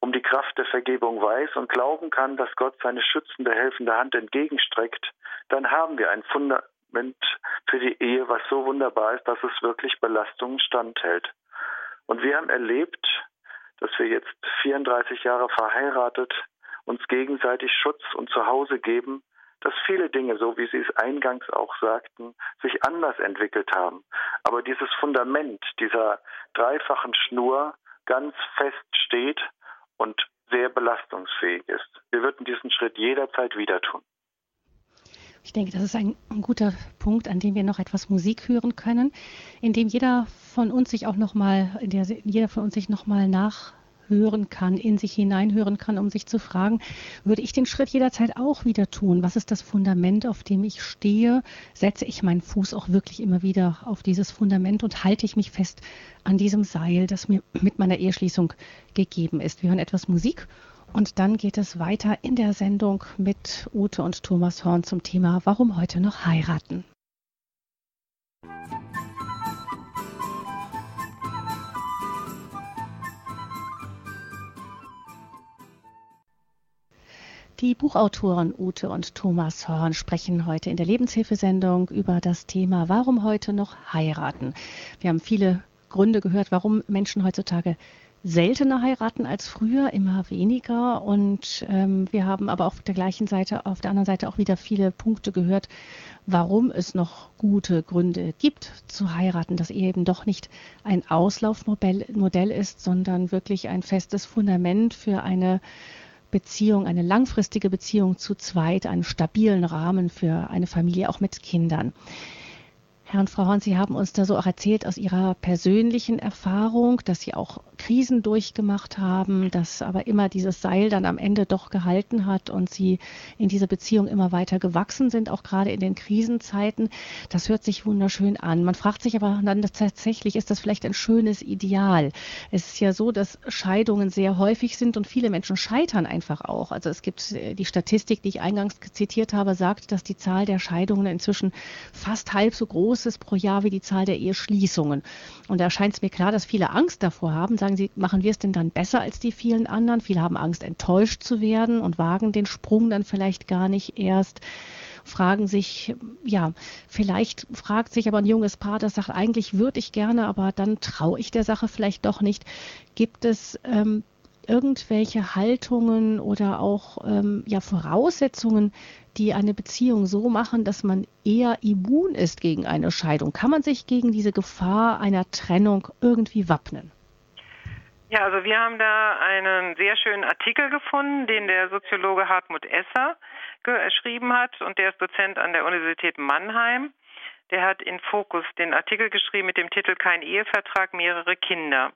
um die Kraft der Vergebung weiß und glauben kann, dass Gott seine schützende, helfende Hand entgegenstreckt, dann haben wir ein Fundament für die Ehe, was so wunderbar ist, dass es wirklich Belastungen standhält. Und wir haben erlebt, dass wir jetzt 34 Jahre verheiratet uns gegenseitig Schutz und Zuhause geben, dass viele Dinge, so wie Sie es eingangs auch sagten, sich anders entwickelt haben. Aber dieses Fundament dieser dreifachen Schnur ganz fest steht und sehr belastungsfähig ist. Wir würden diesen Schritt jederzeit wieder tun. Ich denke, das ist ein, guter Punkt, an dem wir noch etwas Musik hören können, in dem jeder von uns sich auch noch mal, in der jeder von uns sich noch mal nachhören kann, in sich hineinhören kann, um sich zu fragen, würde ich den Schritt jederzeit auch wieder tun? Was ist das Fundament, auf dem ich stehe? Setze ich meinen Fuß auch wirklich immer wieder auf dieses Fundament und halte ich mich fest an diesem Seil, das mir mit meiner Eheschließung gegeben ist? Wir hören etwas Musik und dann geht es weiter in der Sendung mit Ute und Thomas Horn zum Thema Warum heute noch heiraten. Die Buchautoren Ute und Thomas Horn sprechen heute in der Lebenshilfesendung über das Thema Warum heute noch heiraten. Wir haben viele Gründe gehört, warum Menschen heutzutage seltener heiraten als früher, immer weniger. Und ähm, wir haben aber auf der gleichen Seite, auf der anderen Seite auch wieder viele Punkte gehört, warum es noch gute Gründe gibt zu heiraten, dass Ehe eben doch nicht ein Auslaufmodell Modell ist, sondern wirklich ein festes Fundament für eine Beziehung, eine langfristige Beziehung zu zweit, einen stabilen Rahmen für eine Familie, auch mit Kindern. Herr und Frau Horn, Sie haben uns da so auch erzählt aus Ihrer persönlichen Erfahrung, dass Sie auch Krisen durchgemacht haben, dass aber immer dieses Seil dann am Ende doch gehalten hat und Sie in dieser Beziehung immer weiter gewachsen sind, auch gerade in den Krisenzeiten. Das hört sich wunderschön an. Man fragt sich aber dann tatsächlich, ist das vielleicht ein schönes Ideal? Es ist ja so, dass Scheidungen sehr häufig sind und viele Menschen scheitern einfach auch. Also es gibt äh, die Statistik, die ich eingangs zitiert habe, sagt, dass die Zahl der Scheidungen inzwischen fast halb so groß ist pro Jahr wie die Zahl der Eheschließungen. Und da scheint es mir klar, dass viele Angst davor haben. Sagen sie, machen wir es denn dann besser als die vielen anderen? Viele haben Angst, enttäuscht zu werden und wagen den Sprung dann vielleicht gar nicht erst fragen sich, ja, vielleicht fragt sich aber ein junges Paar, das sagt, eigentlich würde ich gerne, aber dann traue ich der Sache vielleicht doch nicht. Gibt es ähm, irgendwelche Haltungen oder auch ähm, ja, Voraussetzungen, die eine Beziehung so machen, dass man eher immun ist gegen eine Scheidung? Kann man sich gegen diese Gefahr einer Trennung irgendwie wappnen? Ja, also wir haben da einen sehr schönen Artikel gefunden, den der Soziologe Hartmut Esser geschrieben hat und der ist Dozent an der Universität Mannheim. Der hat in Fokus den Artikel geschrieben mit dem Titel Kein Ehevertrag, mehrere Kinder.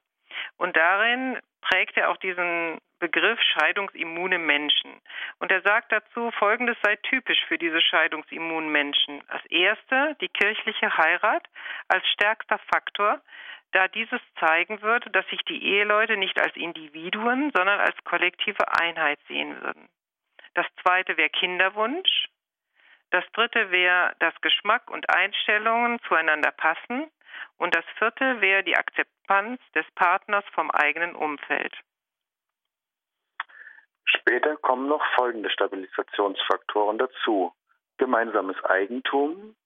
Und darin prägt er auch diesen Begriff scheidungsimmune Menschen. Und er sagt dazu, Folgendes sei typisch für diese scheidungsimmunen Menschen. Als erste die kirchliche Heirat als stärkster Faktor, da dieses zeigen würde, dass sich die Eheleute nicht als Individuen, sondern als kollektive Einheit sehen würden. Das zweite wäre Kinderwunsch. Das dritte wäre, dass Geschmack und Einstellungen zueinander passen. Und das vierte wäre die Akzeptanz des Partners vom eigenen Umfeld. Später kommen noch folgende Stabilisationsfaktoren dazu. Gemeinsames Eigentum,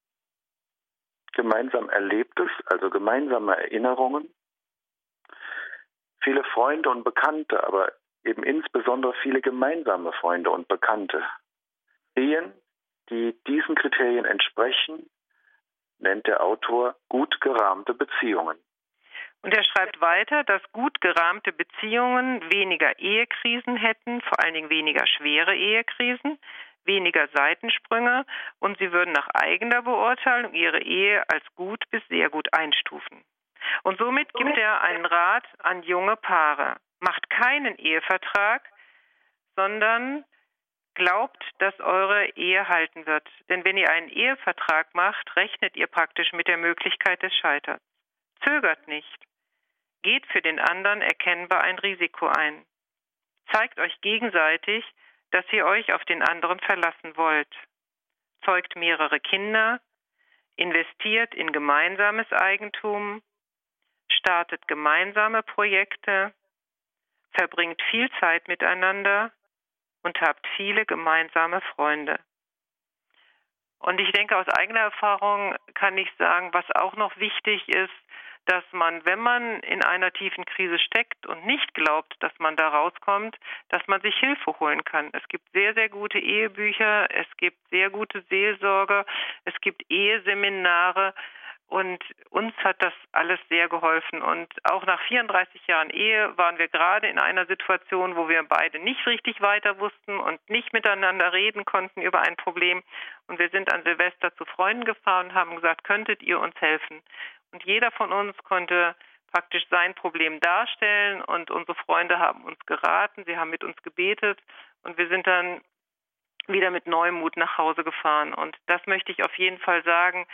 gemeinsam Erlebtes, also gemeinsame Erinnerungen, viele Freunde und Bekannte, aber eben insbesondere viele gemeinsame Freunde und Bekannte. Ehen, die diesen Kriterien entsprechen, nennt der Autor gut gerahmte Beziehungen. Und er schreibt weiter, dass gut gerahmte Beziehungen weniger Ehekrisen hätten, vor allen Dingen weniger schwere Ehekrisen, weniger Seitensprünge und sie würden nach eigener Beurteilung ihre Ehe als gut bis sehr gut einstufen. Und somit gibt er einen Rat an junge Paare. Macht keinen Ehevertrag, sondern glaubt, dass eure Ehe halten wird. Denn wenn ihr einen Ehevertrag macht, rechnet ihr praktisch mit der Möglichkeit des Scheiterns. Zögert nicht. Geht für den anderen erkennbar ein Risiko ein. Zeigt euch gegenseitig, dass ihr euch auf den anderen verlassen wollt. Zeugt mehrere Kinder, investiert in gemeinsames Eigentum, startet gemeinsame Projekte, verbringt viel Zeit miteinander und habt viele gemeinsame Freunde. Und ich denke, aus eigener Erfahrung kann ich sagen, was auch noch wichtig ist, dass man, wenn man in einer tiefen Krise steckt und nicht glaubt, dass man da rauskommt, dass man sich Hilfe holen kann. Es gibt sehr, sehr gute Ehebücher, es gibt sehr gute Seelsorge, es gibt Eheseminare, und uns hat das alles sehr geholfen. Und auch nach 34 Jahren Ehe waren wir gerade in einer Situation, wo wir beide nicht richtig weiter wussten und nicht miteinander reden konnten über ein Problem. Und wir sind an Silvester zu Freunden gefahren und haben gesagt, könntet ihr uns helfen? Und jeder von uns konnte praktisch sein Problem darstellen und unsere Freunde haben uns geraten, sie haben mit uns gebetet und wir sind dann wieder mit neuem Mut nach Hause gefahren. Und das möchte ich auf jeden Fall sagen,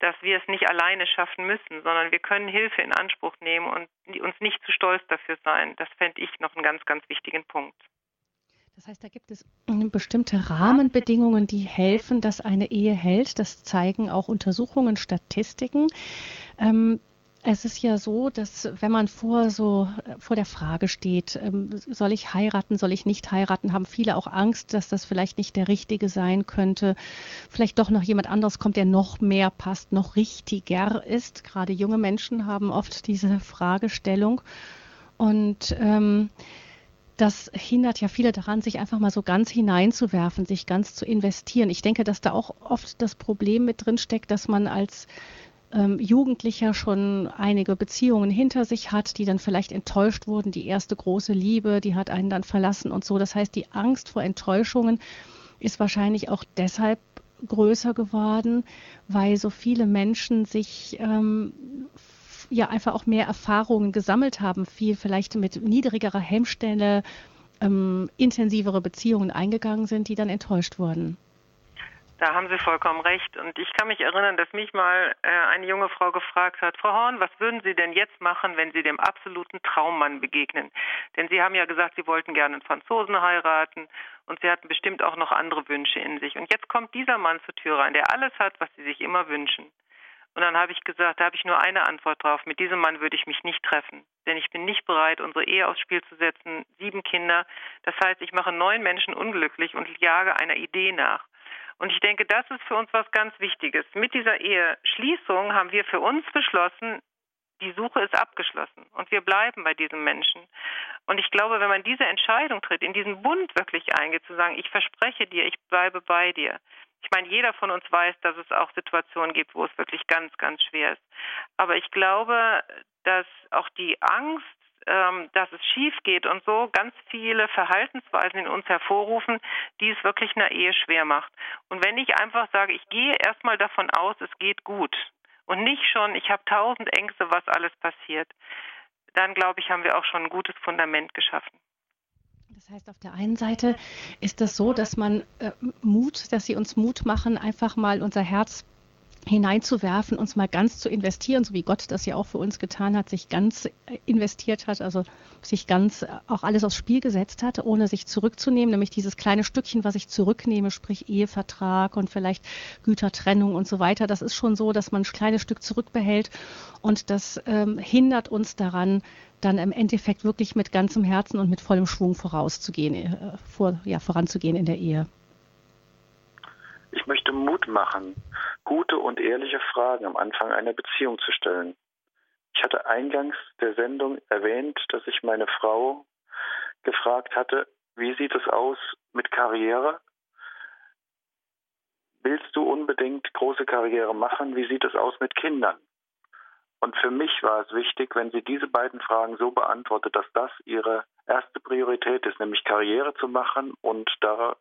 dass wir es nicht alleine schaffen müssen, sondern wir können Hilfe in Anspruch nehmen und uns nicht zu stolz dafür sein. Das fände ich noch einen ganz, ganz wichtigen Punkt. Das heißt, da gibt es bestimmte Rahmenbedingungen, die helfen, dass eine Ehe hält. Das zeigen auch Untersuchungen, Statistiken. Ähm, Es ist ja so, dass wenn man vor so vor der Frage steht, ähm, soll ich heiraten, soll ich nicht heiraten, haben viele auch Angst, dass das vielleicht nicht der Richtige sein könnte. Vielleicht doch noch jemand anderes kommt, der noch mehr passt, noch richtiger ist. Gerade junge Menschen haben oft diese Fragestellung. Und ähm, das hindert ja viele daran, sich einfach mal so ganz hineinzuwerfen, sich ganz zu investieren. Ich denke, dass da auch oft das Problem mit drin steckt, dass man als ähm, Jugendlicher schon einige Beziehungen hinter sich hat, die dann vielleicht enttäuscht wurden. Die erste große Liebe, die hat einen dann verlassen und so. Das heißt, die Angst vor Enttäuschungen ist wahrscheinlich auch deshalb größer geworden, weil so viele Menschen sich ähm, ja einfach auch mehr Erfahrungen gesammelt haben, viel vielleicht mit niedrigerer Hemmstelle ähm, intensivere Beziehungen eingegangen sind, die dann enttäuscht wurden. Da haben Sie vollkommen recht. Und ich kann mich erinnern, dass mich mal äh, eine junge Frau gefragt hat, Frau Horn, was würden Sie denn jetzt machen, wenn Sie dem absoluten Traummann begegnen? Denn Sie haben ja gesagt, Sie wollten gerne einen Franzosen heiraten und Sie hatten bestimmt auch noch andere Wünsche in sich. Und jetzt kommt dieser Mann zur Tür rein, der alles hat, was Sie sich immer wünschen. Und dann habe ich gesagt, da habe ich nur eine Antwort drauf. Mit diesem Mann würde ich mich nicht treffen. Denn ich bin nicht bereit, unsere Ehe aufs Spiel zu setzen. Sieben Kinder. Das heißt, ich mache neun Menschen unglücklich und jage einer Idee nach. Und ich denke, das ist für uns was ganz Wichtiges. Mit dieser Eheschließung haben wir für uns beschlossen, die Suche ist abgeschlossen und wir bleiben bei diesem Menschen. Und ich glaube, wenn man diese Entscheidung tritt, in diesen Bund wirklich eingeht, zu sagen, ich verspreche dir, ich bleibe bei dir. Ich meine, jeder von uns weiß, dass es auch Situationen gibt, wo es wirklich ganz, ganz schwer ist. Aber ich glaube, dass auch die Angst ähm, dass es schief geht und so ganz viele Verhaltensweisen in uns hervorrufen, die es wirklich einer Ehe schwer macht. Und wenn ich einfach sage, ich gehe erstmal davon aus, es geht gut und nicht schon, ich habe tausend Ängste, was alles passiert, dann glaube ich, haben wir auch schon ein gutes Fundament geschaffen. Das heißt, auf der einen Seite ist das so, dass man äh, Mut, dass sie uns Mut machen, einfach mal unser Herz hineinzuwerfen, uns mal ganz zu investieren, so wie Gott das ja auch für uns getan hat, sich ganz äh, investiert hat, also sich ganz äh, auch alles aufs Spiel gesetzt hat, ohne sich zurückzunehmen, nämlich dieses kleine Stückchen, was ich zurücknehme, sprich Ehevertrag und vielleicht Gütertrennung und so weiter. Das ist schon so, dass man ein kleines Stück zurückbehält und das ähm, hindert uns daran, dann im Endeffekt wirklich mit ganzem Herzen und mit vollem Schwung vorauszugehen, äh, vor, ja, voranzugehen in der Ehe. Ich möchte Mut machen, gute und ehrliche Fragen am Anfang einer Beziehung zu stellen. Ich hatte eingangs der Sendung erwähnt, dass ich meine Frau gefragt hatte, wie sieht es aus mit Karriere? Willst du unbedingt große Karriere machen? Wie sieht es aus mit Kindern? Und für mich war es wichtig, wenn sie diese beiden Fragen so beantwortet, dass das ihre erste Priorität ist, nämlich Karriere zu machen und da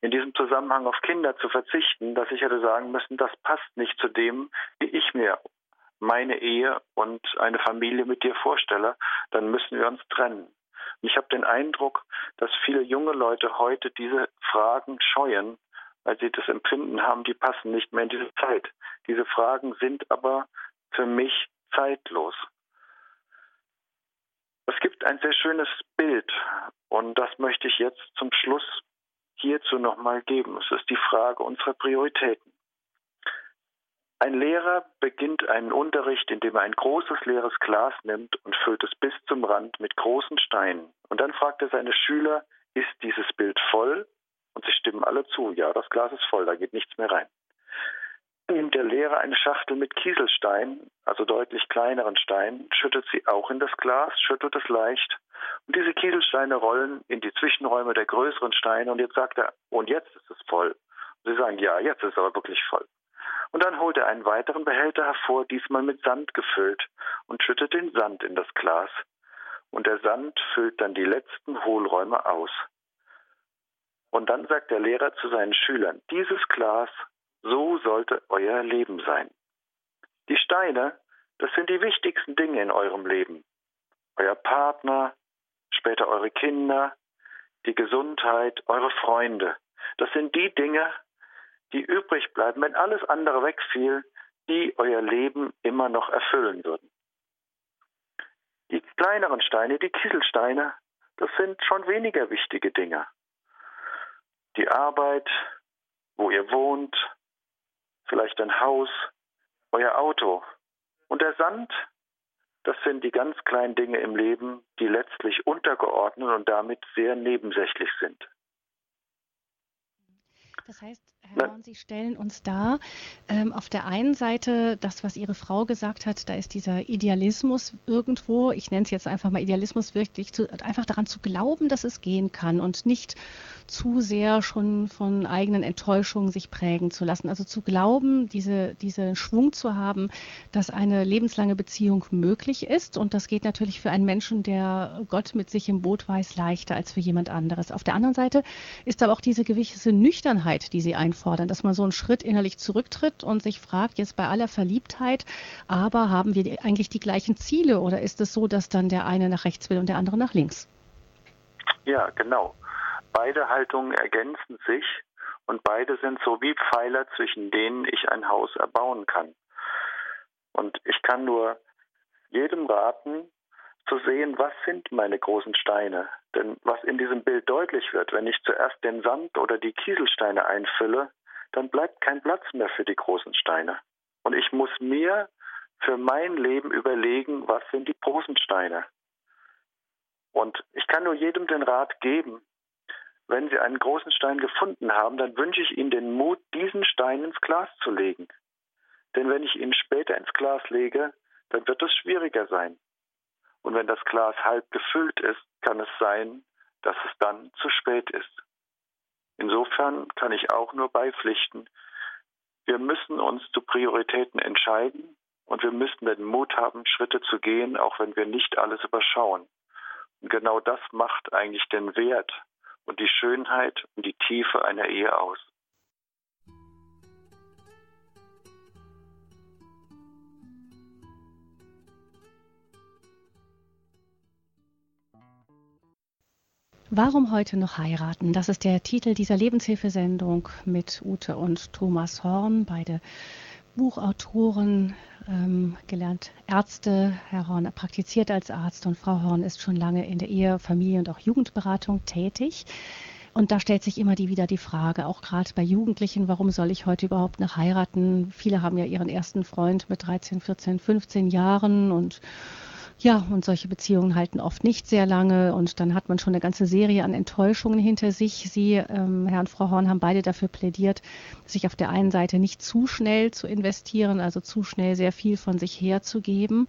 in diesem Zusammenhang auf Kinder zu verzichten, dass ich hätte sagen müssen, das passt nicht zu dem, wie ich mir meine Ehe und eine Familie mit dir vorstelle, dann müssen wir uns trennen. Und ich habe den Eindruck, dass viele junge Leute heute diese Fragen scheuen, weil sie das Empfinden haben, die passen nicht mehr in diese Zeit. Diese Fragen sind aber für mich zeitlos. Es gibt ein sehr schönes Bild und das möchte ich jetzt zum Schluss hierzu nochmal geben. Es ist die Frage unserer Prioritäten. Ein Lehrer beginnt einen Unterricht, indem er ein großes leeres Glas nimmt und füllt es bis zum Rand mit großen Steinen. Und dann fragt er seine Schüler, ist dieses Bild voll? Und sie stimmen alle zu, ja, das Glas ist voll, da geht nichts mehr rein nimmt der Lehrer eine Schachtel mit Kieselsteinen, also deutlich kleineren Steinen, schüttet sie auch in das Glas, schüttelt es leicht. Und diese Kieselsteine rollen in die Zwischenräume der größeren Steine. Und jetzt sagt er, und jetzt ist es voll. Und sie sagen, ja, jetzt ist es aber wirklich voll. Und dann holt er einen weiteren Behälter hervor, diesmal mit Sand gefüllt, und schüttet den Sand in das Glas. Und der Sand füllt dann die letzten Hohlräume aus. Und dann sagt der Lehrer zu seinen Schülern, dieses Glas so sollte euer Leben sein. Die Steine, das sind die wichtigsten Dinge in eurem Leben. Euer Partner, später eure Kinder, die Gesundheit, eure Freunde. Das sind die Dinge, die übrig bleiben, wenn alles andere wegfiel, die euer Leben immer noch erfüllen würden. Die kleineren Steine, die Kieselsteine, das sind schon weniger wichtige Dinge. Die Arbeit, wo ihr wohnt, vielleicht ein Haus, euer Auto. Und der Sand, Das sind die ganz kleinen Dinge im Leben, die letztlich untergeordnet und damit sehr nebensächlich sind. Das heißt, Herr Horn, Sie stellen uns dar, ähm, auf der einen Seite das, was Ihre Frau gesagt hat, da ist dieser Idealismus irgendwo, ich nenne es jetzt einfach mal Idealismus, wirklich zu, einfach daran zu glauben, dass es gehen kann und nicht zu sehr schon von eigenen Enttäuschungen sich prägen zu lassen. Also zu glauben, diese, diese Schwung zu haben, dass eine lebenslange Beziehung möglich ist. Und das geht natürlich für einen Menschen, der Gott mit sich im Boot weiß, leichter als für jemand anderes. Auf der anderen Seite ist aber auch diese gewisse Nüchternheit, die Sie einfordern, dass man so einen Schritt innerlich zurücktritt und sich fragt, jetzt bei aller Verliebtheit, aber haben wir eigentlich die gleichen Ziele oder ist es so, dass dann der eine nach rechts will und der andere nach links? Ja, genau. Beide Haltungen ergänzen sich und beide sind so wie Pfeiler, zwischen denen ich ein Haus erbauen kann. Und ich kann nur jedem raten, zu sehen, was sind meine großen Steine. Denn was in diesem Bild deutlich wird, wenn ich zuerst den Sand oder die Kieselsteine einfülle, dann bleibt kein Platz mehr für die großen Steine. Und ich muss mir für mein Leben überlegen, was sind die großen Steine. Und ich kann nur jedem den Rat geben, wenn Sie einen großen Stein gefunden haben, dann wünsche ich Ihnen den Mut, diesen Stein ins Glas zu legen. Denn wenn ich ihn später ins Glas lege, dann wird es schwieriger sein. Und wenn das Glas halb gefüllt ist, kann es sein, dass es dann zu spät ist. Insofern kann ich auch nur beipflichten, wir müssen uns zu Prioritäten entscheiden und wir müssen den Mut haben, Schritte zu gehen, auch wenn wir nicht alles überschauen. Und genau das macht eigentlich den Wert und die Schönheit und die Tiefe einer Ehe aus. Warum heute noch heiraten? Das ist der Titel dieser Lebenshilfesendung mit Ute und Thomas Horn, beide Buchautoren, ähm, gelernt Ärzte. Herr Horn praktiziert als Arzt und Frau Horn ist schon lange in der Ehe, Familie und auch Jugendberatung tätig. Und da stellt sich immer die, wieder die Frage, auch gerade bei Jugendlichen, warum soll ich heute überhaupt noch heiraten? Viele haben ja ihren ersten Freund mit 13, 14, 15 Jahren und ja, und solche Beziehungen halten oft nicht sehr lange und dann hat man schon eine ganze Serie an Enttäuschungen hinter sich. Sie, ähm, Herr und Frau Horn, haben beide dafür plädiert, sich auf der einen Seite nicht zu schnell zu investieren, also zu schnell sehr viel von sich herzugeben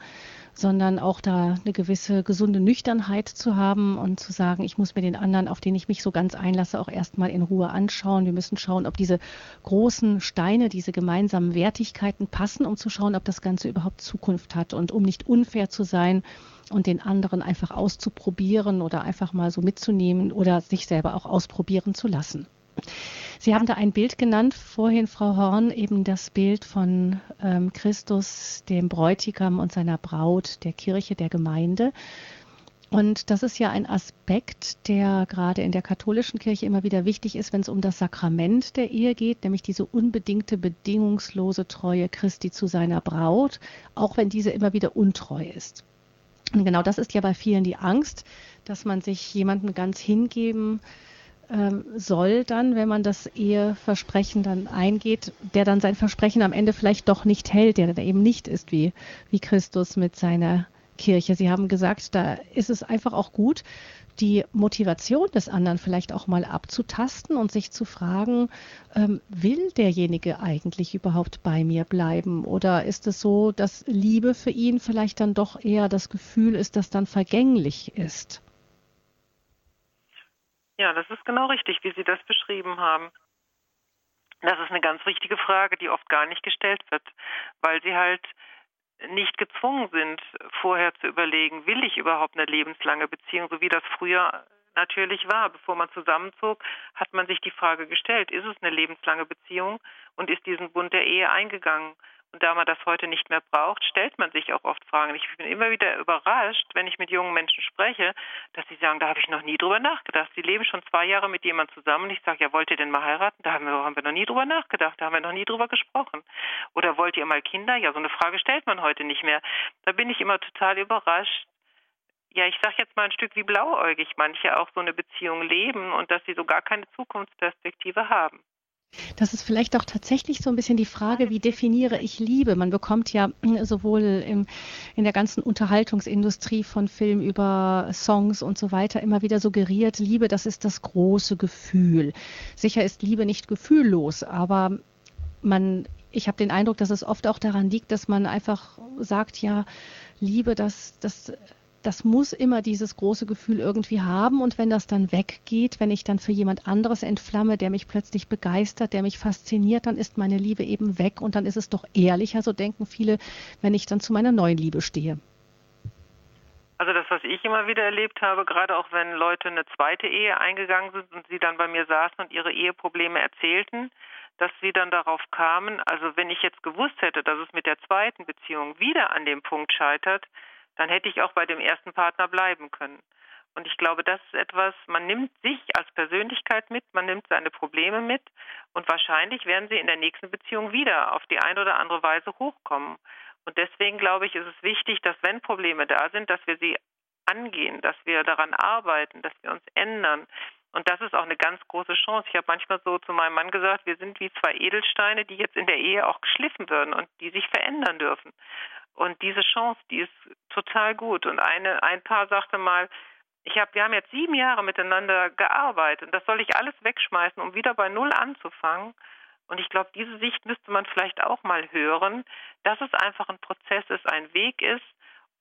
sondern auch da eine gewisse gesunde Nüchternheit zu haben und zu sagen, ich muss mir den anderen, auf den ich mich so ganz einlasse, auch erstmal in Ruhe anschauen. Wir müssen schauen, ob diese großen Steine, diese gemeinsamen Wertigkeiten passen, um zu schauen, ob das Ganze überhaupt Zukunft hat und um nicht unfair zu sein und den anderen einfach auszuprobieren oder einfach mal so mitzunehmen oder sich selber auch ausprobieren zu lassen. Sie haben da ein Bild genannt, vorhin, Frau Horn, eben das Bild von ähm, Christus, dem Bräutigam und seiner Braut, der Kirche, der Gemeinde. Und das ist ja ein Aspekt, der gerade in der katholischen Kirche immer wieder wichtig ist, wenn es um das Sakrament der Ehe geht, nämlich diese unbedingte, bedingungslose Treue Christi zu seiner Braut, auch wenn diese immer wieder untreu ist. Und genau das ist ja bei vielen die Angst, dass man sich jemanden ganz hingeben ähm, soll dann, wenn man das Eheversprechen dann eingeht, der dann sein Versprechen am Ende vielleicht doch nicht hält, der, der eben nicht ist wie, wie Christus mit seiner Kirche. Sie haben gesagt, da ist es einfach auch gut, die Motivation des anderen vielleicht auch mal abzutasten und sich zu fragen, ähm, will derjenige eigentlich überhaupt bei mir bleiben? Oder ist es so, dass Liebe für ihn vielleicht dann doch eher das Gefühl ist, das dann vergänglich ist? Ja, das ist genau richtig, wie Sie das beschrieben haben. Das ist eine ganz wichtige Frage, die oft gar nicht gestellt wird, weil sie halt nicht gezwungen sind, vorher zu überlegen, will ich überhaupt eine lebenslange Beziehung, so wie das früher natürlich war. Bevor man zusammenzog, hat man sich die Frage gestellt, ist es eine lebenslange Beziehung und ist diesen Bund der Ehe eingegangen? Und da man das heute nicht mehr braucht, stellt man sich auch oft Fragen. Ich bin immer wieder überrascht, wenn ich mit jungen Menschen spreche, dass sie sagen, da habe ich noch nie drüber nachgedacht. Sie leben schon zwei Jahre mit jemandem zusammen. Und ich sage, ja, wollt ihr denn mal heiraten? Da haben wir, haben wir noch nie drüber nachgedacht. Da haben wir noch nie drüber gesprochen. Oder wollt ihr mal Kinder? Ja, so eine Frage stellt man heute nicht mehr. Da bin ich immer total überrascht. Ja, ich sage jetzt mal ein Stück wie blauäugig manche auch so eine Beziehung leben und dass sie so gar keine Zukunftsperspektive haben. Das ist vielleicht auch tatsächlich so ein bisschen die Frage, wie definiere ich Liebe? Man bekommt ja <clears throat> sowohl im, in der ganzen Unterhaltungsindustrie von Film über Songs und so weiter immer wieder suggeriert, Liebe, das ist das große Gefühl. Sicher ist Liebe nicht gefühllos, aber man, ich habe den Eindruck, dass es oft auch daran liegt, dass man einfach sagt, ja, Liebe, das, das das muss immer dieses große Gefühl irgendwie haben. Und wenn das dann weggeht, wenn ich dann für jemand anderes entflamme, der mich plötzlich begeistert, der mich fasziniert, dann ist meine Liebe eben weg und dann ist es doch ehrlicher, so denken viele, wenn ich dann zu meiner neuen Liebe stehe. Also das, was ich immer wieder erlebt habe, gerade auch wenn Leute eine zweite Ehe eingegangen sind und sie dann bei mir saßen und ihre Eheprobleme erzählten, dass sie dann darauf kamen, also wenn ich jetzt gewusst hätte, dass es mit der zweiten Beziehung wieder an dem Punkt scheitert, dann hätte ich auch bei dem ersten Partner bleiben können. Und ich glaube, das ist etwas, man nimmt sich als Persönlichkeit mit, man nimmt seine Probleme mit und wahrscheinlich werden sie in der nächsten Beziehung wieder auf die eine oder andere Weise hochkommen. Und deswegen glaube ich, ist es wichtig, dass wenn Probleme da sind, dass wir sie angehen, dass wir daran arbeiten, dass wir uns ändern. Und das ist auch eine ganz große Chance. Ich habe manchmal so zu meinem Mann gesagt, wir sind wie zwei Edelsteine, die jetzt in der Ehe auch geschliffen würden und die sich verändern dürfen. Und diese Chance, die ist total gut. Und eine, ein Paar sagte mal, ich habe, wir haben jetzt sieben Jahre miteinander gearbeitet und das soll ich alles wegschmeißen, um wieder bei Null anzufangen. Und ich glaube, diese Sicht müsste man vielleicht auch mal hören, dass es einfach ein Prozess ist, ein Weg ist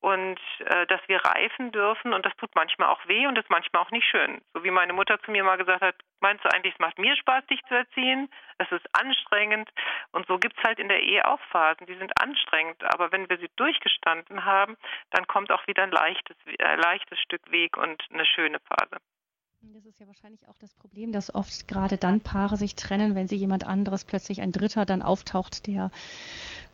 und äh, dass wir reifen dürfen und das tut manchmal auch weh und ist manchmal auch nicht schön. So wie meine Mutter zu mir mal gesagt hat, meinst du eigentlich, es macht mir Spaß, dich zu erziehen? Es ist anstrengend und so gibt's halt in der Ehe auch Phasen, die sind anstrengend, aber wenn wir sie durchgestanden haben, dann kommt auch wieder ein leichtes, äh, leichtes Stück Weg und eine schöne Phase. Das ist ja wahrscheinlich auch das Problem, dass oft gerade dann Paare sich trennen, wenn sie jemand anderes plötzlich ein Dritter dann auftaucht, der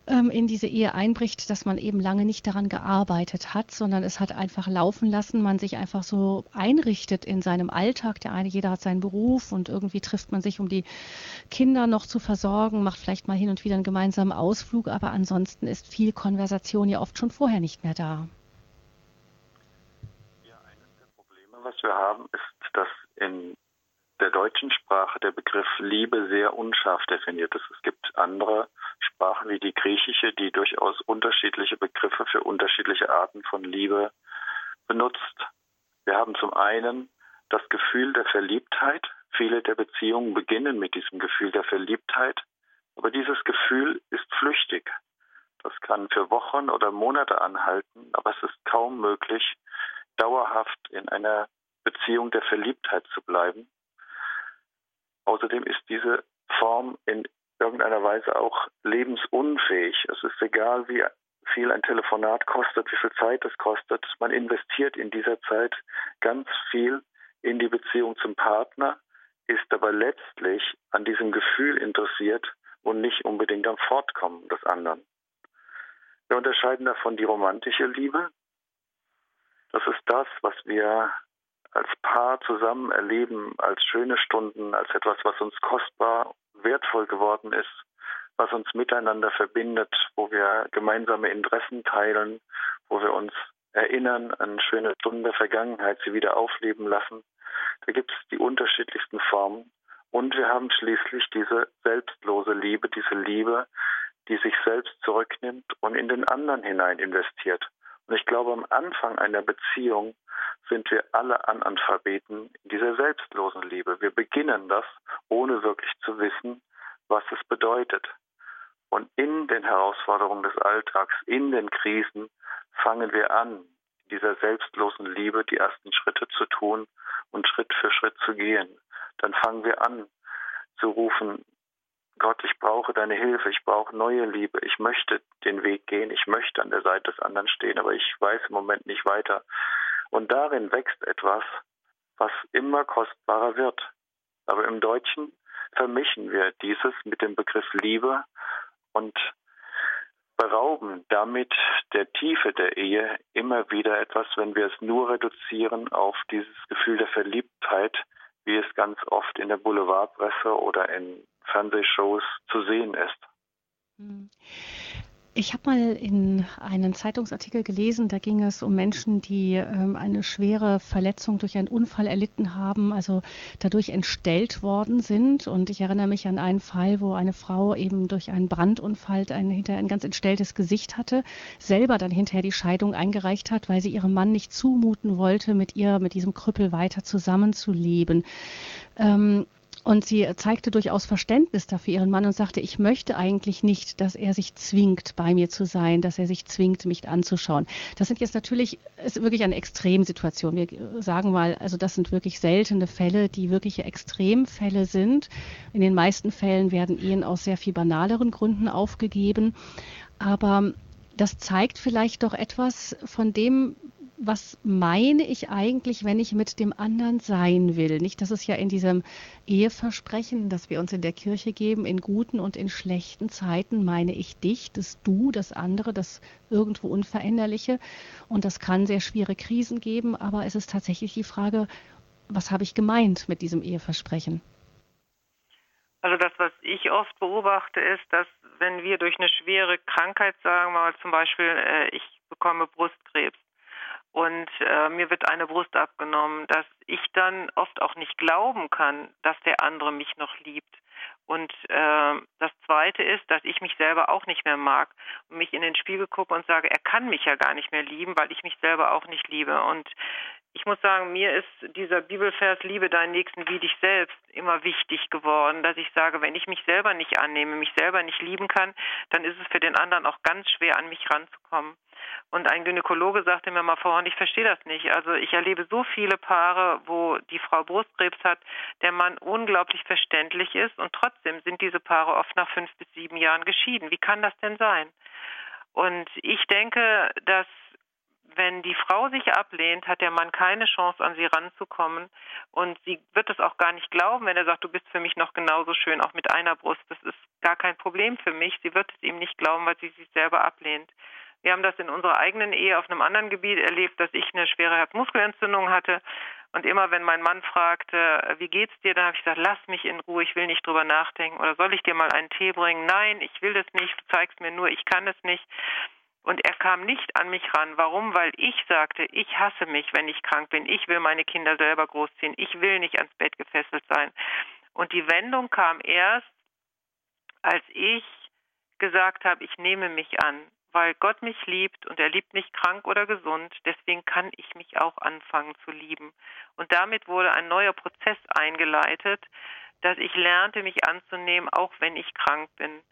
ähm, in diese Ehe einbricht, dass man eben lange nicht daran gearbeitet hat, sondern es hat einfach laufen lassen, man sich einfach so einrichtet in seinem Alltag. Der eine, jeder hat seinen Beruf und irgendwie trifft man sich, um die Kinder noch zu versorgen, macht vielleicht mal hin und wieder einen gemeinsamen Ausflug, aber ansonsten ist viel Konversation ja oft schon vorher nicht mehr da. Ja, eines der Probleme, was wir haben, ist, dass in der deutschen Sprache der Begriff Liebe sehr unscharf definiert ist. Es gibt andere Sprachen wie die griechische, die durchaus unterschiedliche Begriffe für unterschiedliche Arten von Liebe benutzt. Wir haben zum einen das Gefühl der Verliebtheit. Viele der Beziehungen beginnen mit diesem Gefühl der Verliebtheit, aber dieses Gefühl ist flüchtig. Das kann für Wochen oder Monate anhalten, aber es ist kaum möglich, dauerhaft in einer Beziehung der Verliebtheit zu bleiben. Außerdem ist diese Form in irgendeiner Weise auch lebensunfähig. Es ist egal, wie viel ein Telefonat kostet, wie viel Zeit es kostet. Man investiert in dieser Zeit ganz viel in die Beziehung zum Partner, ist aber letztlich an diesem Gefühl interessiert und nicht unbedingt am Fortkommen des anderen. Wir unterscheiden davon die romantische Liebe. Das ist das, was wir als Paar zusammen erleben, als schöne Stunden, als etwas, was uns kostbar, wertvoll geworden ist, was uns miteinander verbindet, wo wir gemeinsame Interessen teilen, wo wir uns erinnern an schöne Stunden der Vergangenheit, sie wieder aufleben lassen. Da gibt es die unterschiedlichsten Formen. Und wir haben schließlich diese selbstlose Liebe, diese Liebe, die sich selbst zurücknimmt und in den anderen hinein investiert. Und ich glaube, am Anfang einer Beziehung sind wir alle Analphabeten in dieser selbstlosen Liebe. Wir beginnen das, ohne wirklich zu wissen, was es bedeutet. Und in den Herausforderungen des Alltags, in den Krisen, fangen wir an, dieser selbstlosen Liebe die ersten Schritte zu tun und Schritt für Schritt zu gehen. Dann fangen wir an zu rufen, Gott, ich brauche deine Hilfe, ich brauche neue Liebe, ich möchte den Weg gehen, ich möchte an der Seite des anderen stehen, aber ich weiß im Moment nicht weiter. Und darin wächst etwas, was immer kostbarer wird. Aber im Deutschen vermischen wir dieses mit dem Begriff Liebe und berauben damit der Tiefe der Ehe immer wieder etwas, wenn wir es nur reduzieren auf dieses Gefühl der Verliebtheit, wie es ganz oft in der Boulevardpresse oder in Fernsehshows zu sehen ist. Ich habe mal in einen Zeitungsartikel gelesen, da ging es um Menschen, die ähm, eine schwere Verletzung durch einen Unfall erlitten haben, also dadurch entstellt worden sind. Und ich erinnere mich an einen Fall, wo eine Frau eben durch einen Brandunfall ein, hinterher ein ganz entstelltes Gesicht hatte, selber dann hinterher die Scheidung eingereicht hat, weil sie ihrem Mann nicht zumuten wollte, mit ihr, mit diesem Krüppel weiter zusammenzuleben. Ähm, und sie zeigte durchaus Verständnis dafür ihren Mann und sagte, ich möchte eigentlich nicht, dass er sich zwingt, bei mir zu sein, dass er sich zwingt, mich anzuschauen. Das sind jetzt natürlich, ist wirklich eine Extremsituation. Wir sagen mal, also das sind wirklich seltene Fälle, die wirkliche Extremfälle sind. In den meisten Fällen werden Ehen aus sehr viel banaleren Gründen aufgegeben. Aber das zeigt vielleicht doch etwas von dem, was meine ich eigentlich, wenn ich mit dem anderen sein will? Nicht, dass es ja in diesem Eheversprechen, das wir uns in der Kirche geben, in guten und in schlechten Zeiten meine ich dich, das Du, das andere, das irgendwo Unveränderliche. Und das kann sehr schwere Krisen geben, aber es ist tatsächlich die Frage, was habe ich gemeint mit diesem Eheversprechen? Also das, was ich oft beobachte, ist, dass wenn wir durch eine schwere Krankheit sagen, mal zum Beispiel, äh, ich bekomme Brustkrebs, und äh, mir wird eine Brust abgenommen, dass ich dann oft auch nicht glauben kann, dass der andere mich noch liebt. Und äh, das Zweite ist, dass ich mich selber auch nicht mehr mag und mich in den Spiegel gucke und sage, er kann mich ja gar nicht mehr lieben, weil ich mich selber auch nicht liebe. Und ich muss sagen, mir ist dieser Bibelvers Liebe deinen Nächsten wie dich selbst immer wichtig geworden, dass ich sage, wenn ich mich selber nicht annehme, mich selber nicht lieben kann, dann ist es für den anderen auch ganz schwer, an mich ranzukommen. Und ein Gynäkologe sagte mir mal vorhin, ich verstehe das nicht. Also ich erlebe so viele Paare, wo die Frau Brustkrebs hat, der Mann unglaublich verständlich ist und trotzdem sind diese Paare oft nach fünf bis sieben Jahren geschieden. Wie kann das denn sein? Und ich denke, dass wenn die Frau sich ablehnt, hat der Mann keine Chance, an sie ranzukommen. Und sie wird es auch gar nicht glauben, wenn er sagt, du bist für mich noch genauso schön, auch mit einer Brust. Das ist gar kein Problem für mich. Sie wird es ihm nicht glauben, weil sie sich selber ablehnt. Wir haben das in unserer eigenen Ehe auf einem anderen Gebiet erlebt, dass ich eine schwere Herzmuskelentzündung hatte. Und immer wenn mein Mann fragte, wie geht's dir, dann habe ich gesagt, lass mich in Ruhe, ich will nicht drüber nachdenken. Oder soll ich dir mal einen Tee bringen? Nein, ich will das nicht, du zeigst mir nur, ich kann es nicht. Und er kam nicht an mich ran. Warum? Weil ich sagte, ich hasse mich, wenn ich krank bin. Ich will meine Kinder selber großziehen. Ich will nicht ans Bett gefesselt sein. Und die Wendung kam erst, als ich gesagt habe, ich nehme mich an weil Gott mich liebt und er liebt mich krank oder gesund, deswegen kann ich mich auch anfangen zu lieben. Und damit wurde ein neuer Prozess eingeleitet, dass ich lernte, mich anzunehmen, auch wenn ich krank bin.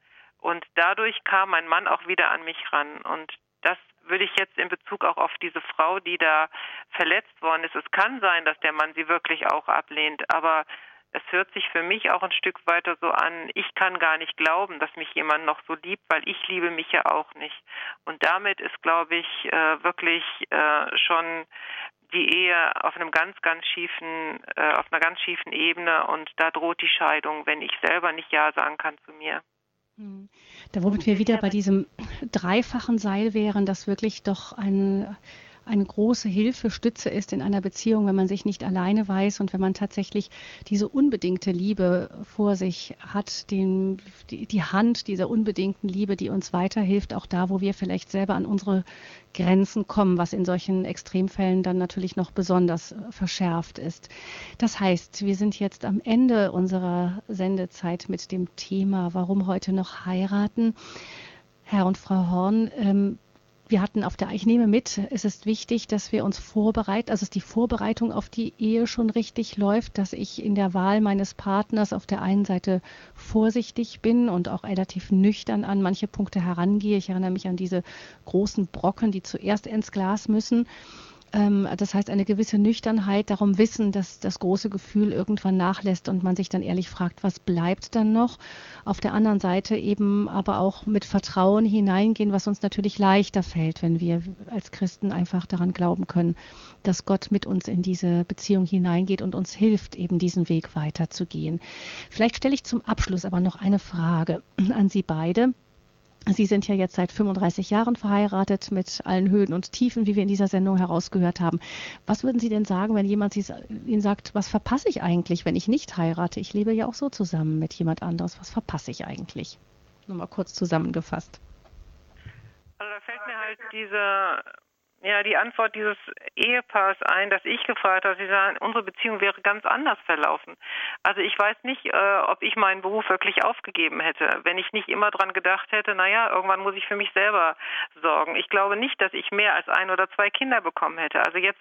Und dadurch kam mein Mann auch wieder an mich ran. Und das würde ich jetzt in Bezug auch auf diese Frau, die da verletzt worden ist. Es kann sein, dass der Mann sie wirklich auch ablehnt, aber es hört sich für mich auch ein Stück weiter so an, ich kann gar nicht glauben, dass mich jemand noch so liebt, weil ich liebe mich ja auch nicht. Und damit ist, glaube ich, äh, wirklich äh, schon die Ehe auf einem ganz, ganz schiefen, äh, auf einer ganz schiefen Ebene und da droht die Scheidung, wenn ich selber nicht Ja sagen kann zu mir. Hm. Da womit wir wieder bei diesem dreifachen Seil wären, das wirklich doch ein eine große Hilfe, Stütze ist in einer Beziehung, wenn man sich nicht alleine weiß und wenn man tatsächlich diese unbedingte Liebe vor sich hat, den, die, die Hand dieser unbedingten Liebe, die uns weiterhilft, auch da, wo wir vielleicht selber an unsere Grenzen kommen, was in solchen Extremfällen dann natürlich noch besonders verschärft ist. Das heißt, wir sind jetzt am Ende unserer Sendezeit mit dem Thema, warum heute noch heiraten. Herr und Frau Horn, ähm, wir hatten auf der, ich nehme mit, es ist wichtig, dass wir uns vorbereiten, also dass die Vorbereitung auf die Ehe schon richtig läuft, dass ich in der Wahl meines Partners auf der einen Seite vorsichtig bin und auch relativ nüchtern an manche Punkte herangehe. Ich erinnere mich an diese großen Brocken, die zuerst ins Glas müssen das heißt, eine gewisse Nüchternheit, darum wissen, dass das große Gefühl irgendwann nachlässt und man sich dann ehrlich fragt, was bleibt dann noch? Auf der anderen Seite eben aber auch mit Vertrauen hineingehen, was uns natürlich leichter fällt, wenn wir als Christen einfach daran glauben können, dass Gott mit uns in diese Beziehung hineingeht und uns hilft, eben diesen Weg weiterzugehen. Vielleicht stelle ich zum Abschluss aber noch eine Frage an Sie beide. Sie sind ja jetzt seit 35 Jahren verheiratet mit allen Höhen und Tiefen, wie wir in dieser Sendung herausgehört haben. Was würden Sie denn sagen, wenn jemand Ihnen sagt, was verpasse ich eigentlich, wenn ich nicht heirate? Ich lebe ja auch so zusammen mit jemand anderes. Was verpasse ich eigentlich? Nur mal kurz zusammengefasst. fällt mir halt diese ja, die Antwort dieses Ehepaars ein, dass ich gefragt habe. Sie sagen, unsere Beziehung wäre ganz anders verlaufen. Also ich weiß nicht, äh, ob ich meinen Beruf wirklich aufgegeben hätte, wenn ich nicht immer dran gedacht hätte, naja, irgendwann muss ich für mich selber sorgen. Ich glaube nicht, dass ich mehr als ein oder zwei Kinder bekommen hätte. Also jetzt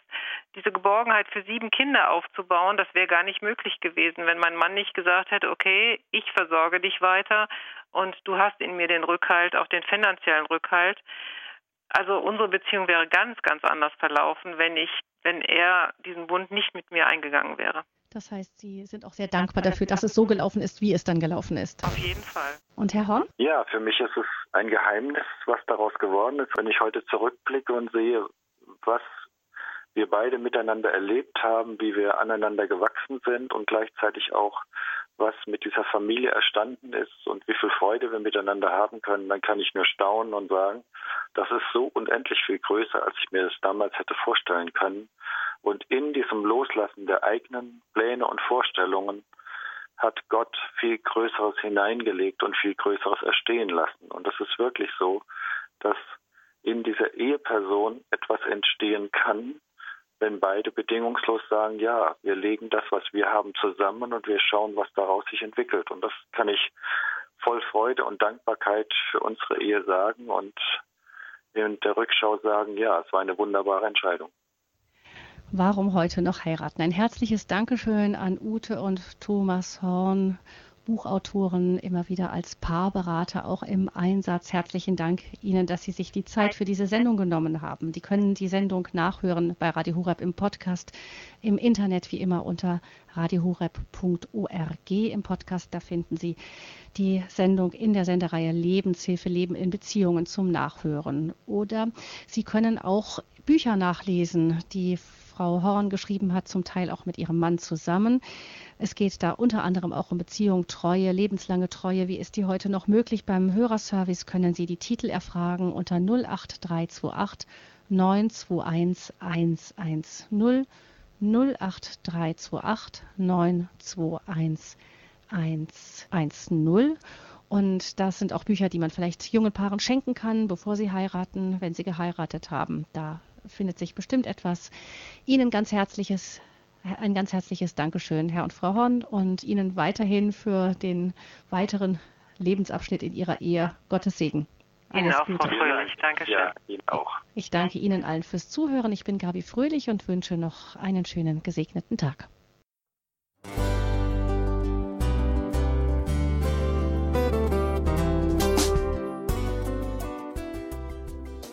diese Geborgenheit für sieben Kinder aufzubauen, das wäre gar nicht möglich gewesen, wenn mein Mann nicht gesagt hätte, okay, ich versorge dich weiter und du hast in mir den Rückhalt, auch den finanziellen Rückhalt. Also unsere Beziehung wäre ganz, ganz anders verlaufen, wenn ich, wenn er diesen Bund nicht mit mir eingegangen wäre. Das heißt, Sie sind auch sehr dankbar dafür, dass es so gelaufen ist, wie es dann gelaufen ist. Auf jeden Fall. Und Herr Horn? Ja, für mich ist es ein Geheimnis, was daraus geworden ist, wenn ich heute zurückblicke und sehe, was wir beide miteinander erlebt haben, wie wir aneinander gewachsen sind und gleichzeitig auch was mit dieser Familie erstanden ist und wie viel Freude wir miteinander haben können, dann kann ich nur staunen und sagen, das ist so unendlich viel größer, als ich mir das damals hätte vorstellen können. Und in diesem Loslassen der eigenen Pläne und Vorstellungen hat Gott viel Größeres hineingelegt und viel Größeres erstehen lassen. Und es ist wirklich so, dass in dieser Eheperson etwas entstehen kann, wenn beide bedingungslos sagen, ja, wir legen das, was wir haben, zusammen und wir schauen, was daraus sich entwickelt. Und das kann ich voll Freude und Dankbarkeit für unsere Ehe sagen und in der Rückschau sagen, ja, es war eine wunderbare Entscheidung. Warum heute noch heiraten? Ein herzliches Dankeschön an Ute und Thomas Horn Buchautoren immer wieder als Paarberater auch im Einsatz. Herzlichen Dank Ihnen, dass Sie sich die Zeit für diese Sendung genommen haben. Die können die Sendung nachhören bei Radio Horeb im Podcast, im Internet wie immer unter radiohoreb.org im Podcast. Da finden Sie die Sendung in der Sendereihe Lebenshilfe Leben in Beziehungen zum Nachhören. Oder Sie können auch Bücher nachlesen, die Frau Horn geschrieben hat, zum Teil auch mit ihrem Mann zusammen. Es geht da unter anderem auch um Beziehung, Treue, lebenslange Treue. Wie ist die heute noch möglich? Beim Hörerservice können Sie die Titel erfragen unter 08328 921 110 08328 921 110. Und das sind auch Bücher, die man vielleicht jungen Paaren schenken kann, bevor sie heiraten, wenn sie geheiratet haben. Da findet sich bestimmt etwas. Ihnen ganz herzliches, ein ganz herzliches Dankeschön, Herr und Frau Horn, und Ihnen weiterhin für den weiteren Lebensabschnitt in Ihrer Ehe. Gottes Segen. Alles Ihnen auch, Gute. Frau Fröhlich. Dankeschön. Ja, Ihnen auch. Ich danke Ihnen allen fürs Zuhören. Ich bin Gabi Fröhlich und wünsche noch einen schönen, gesegneten Tag.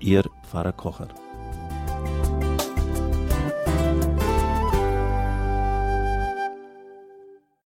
Ihr Pfarrer Kocher.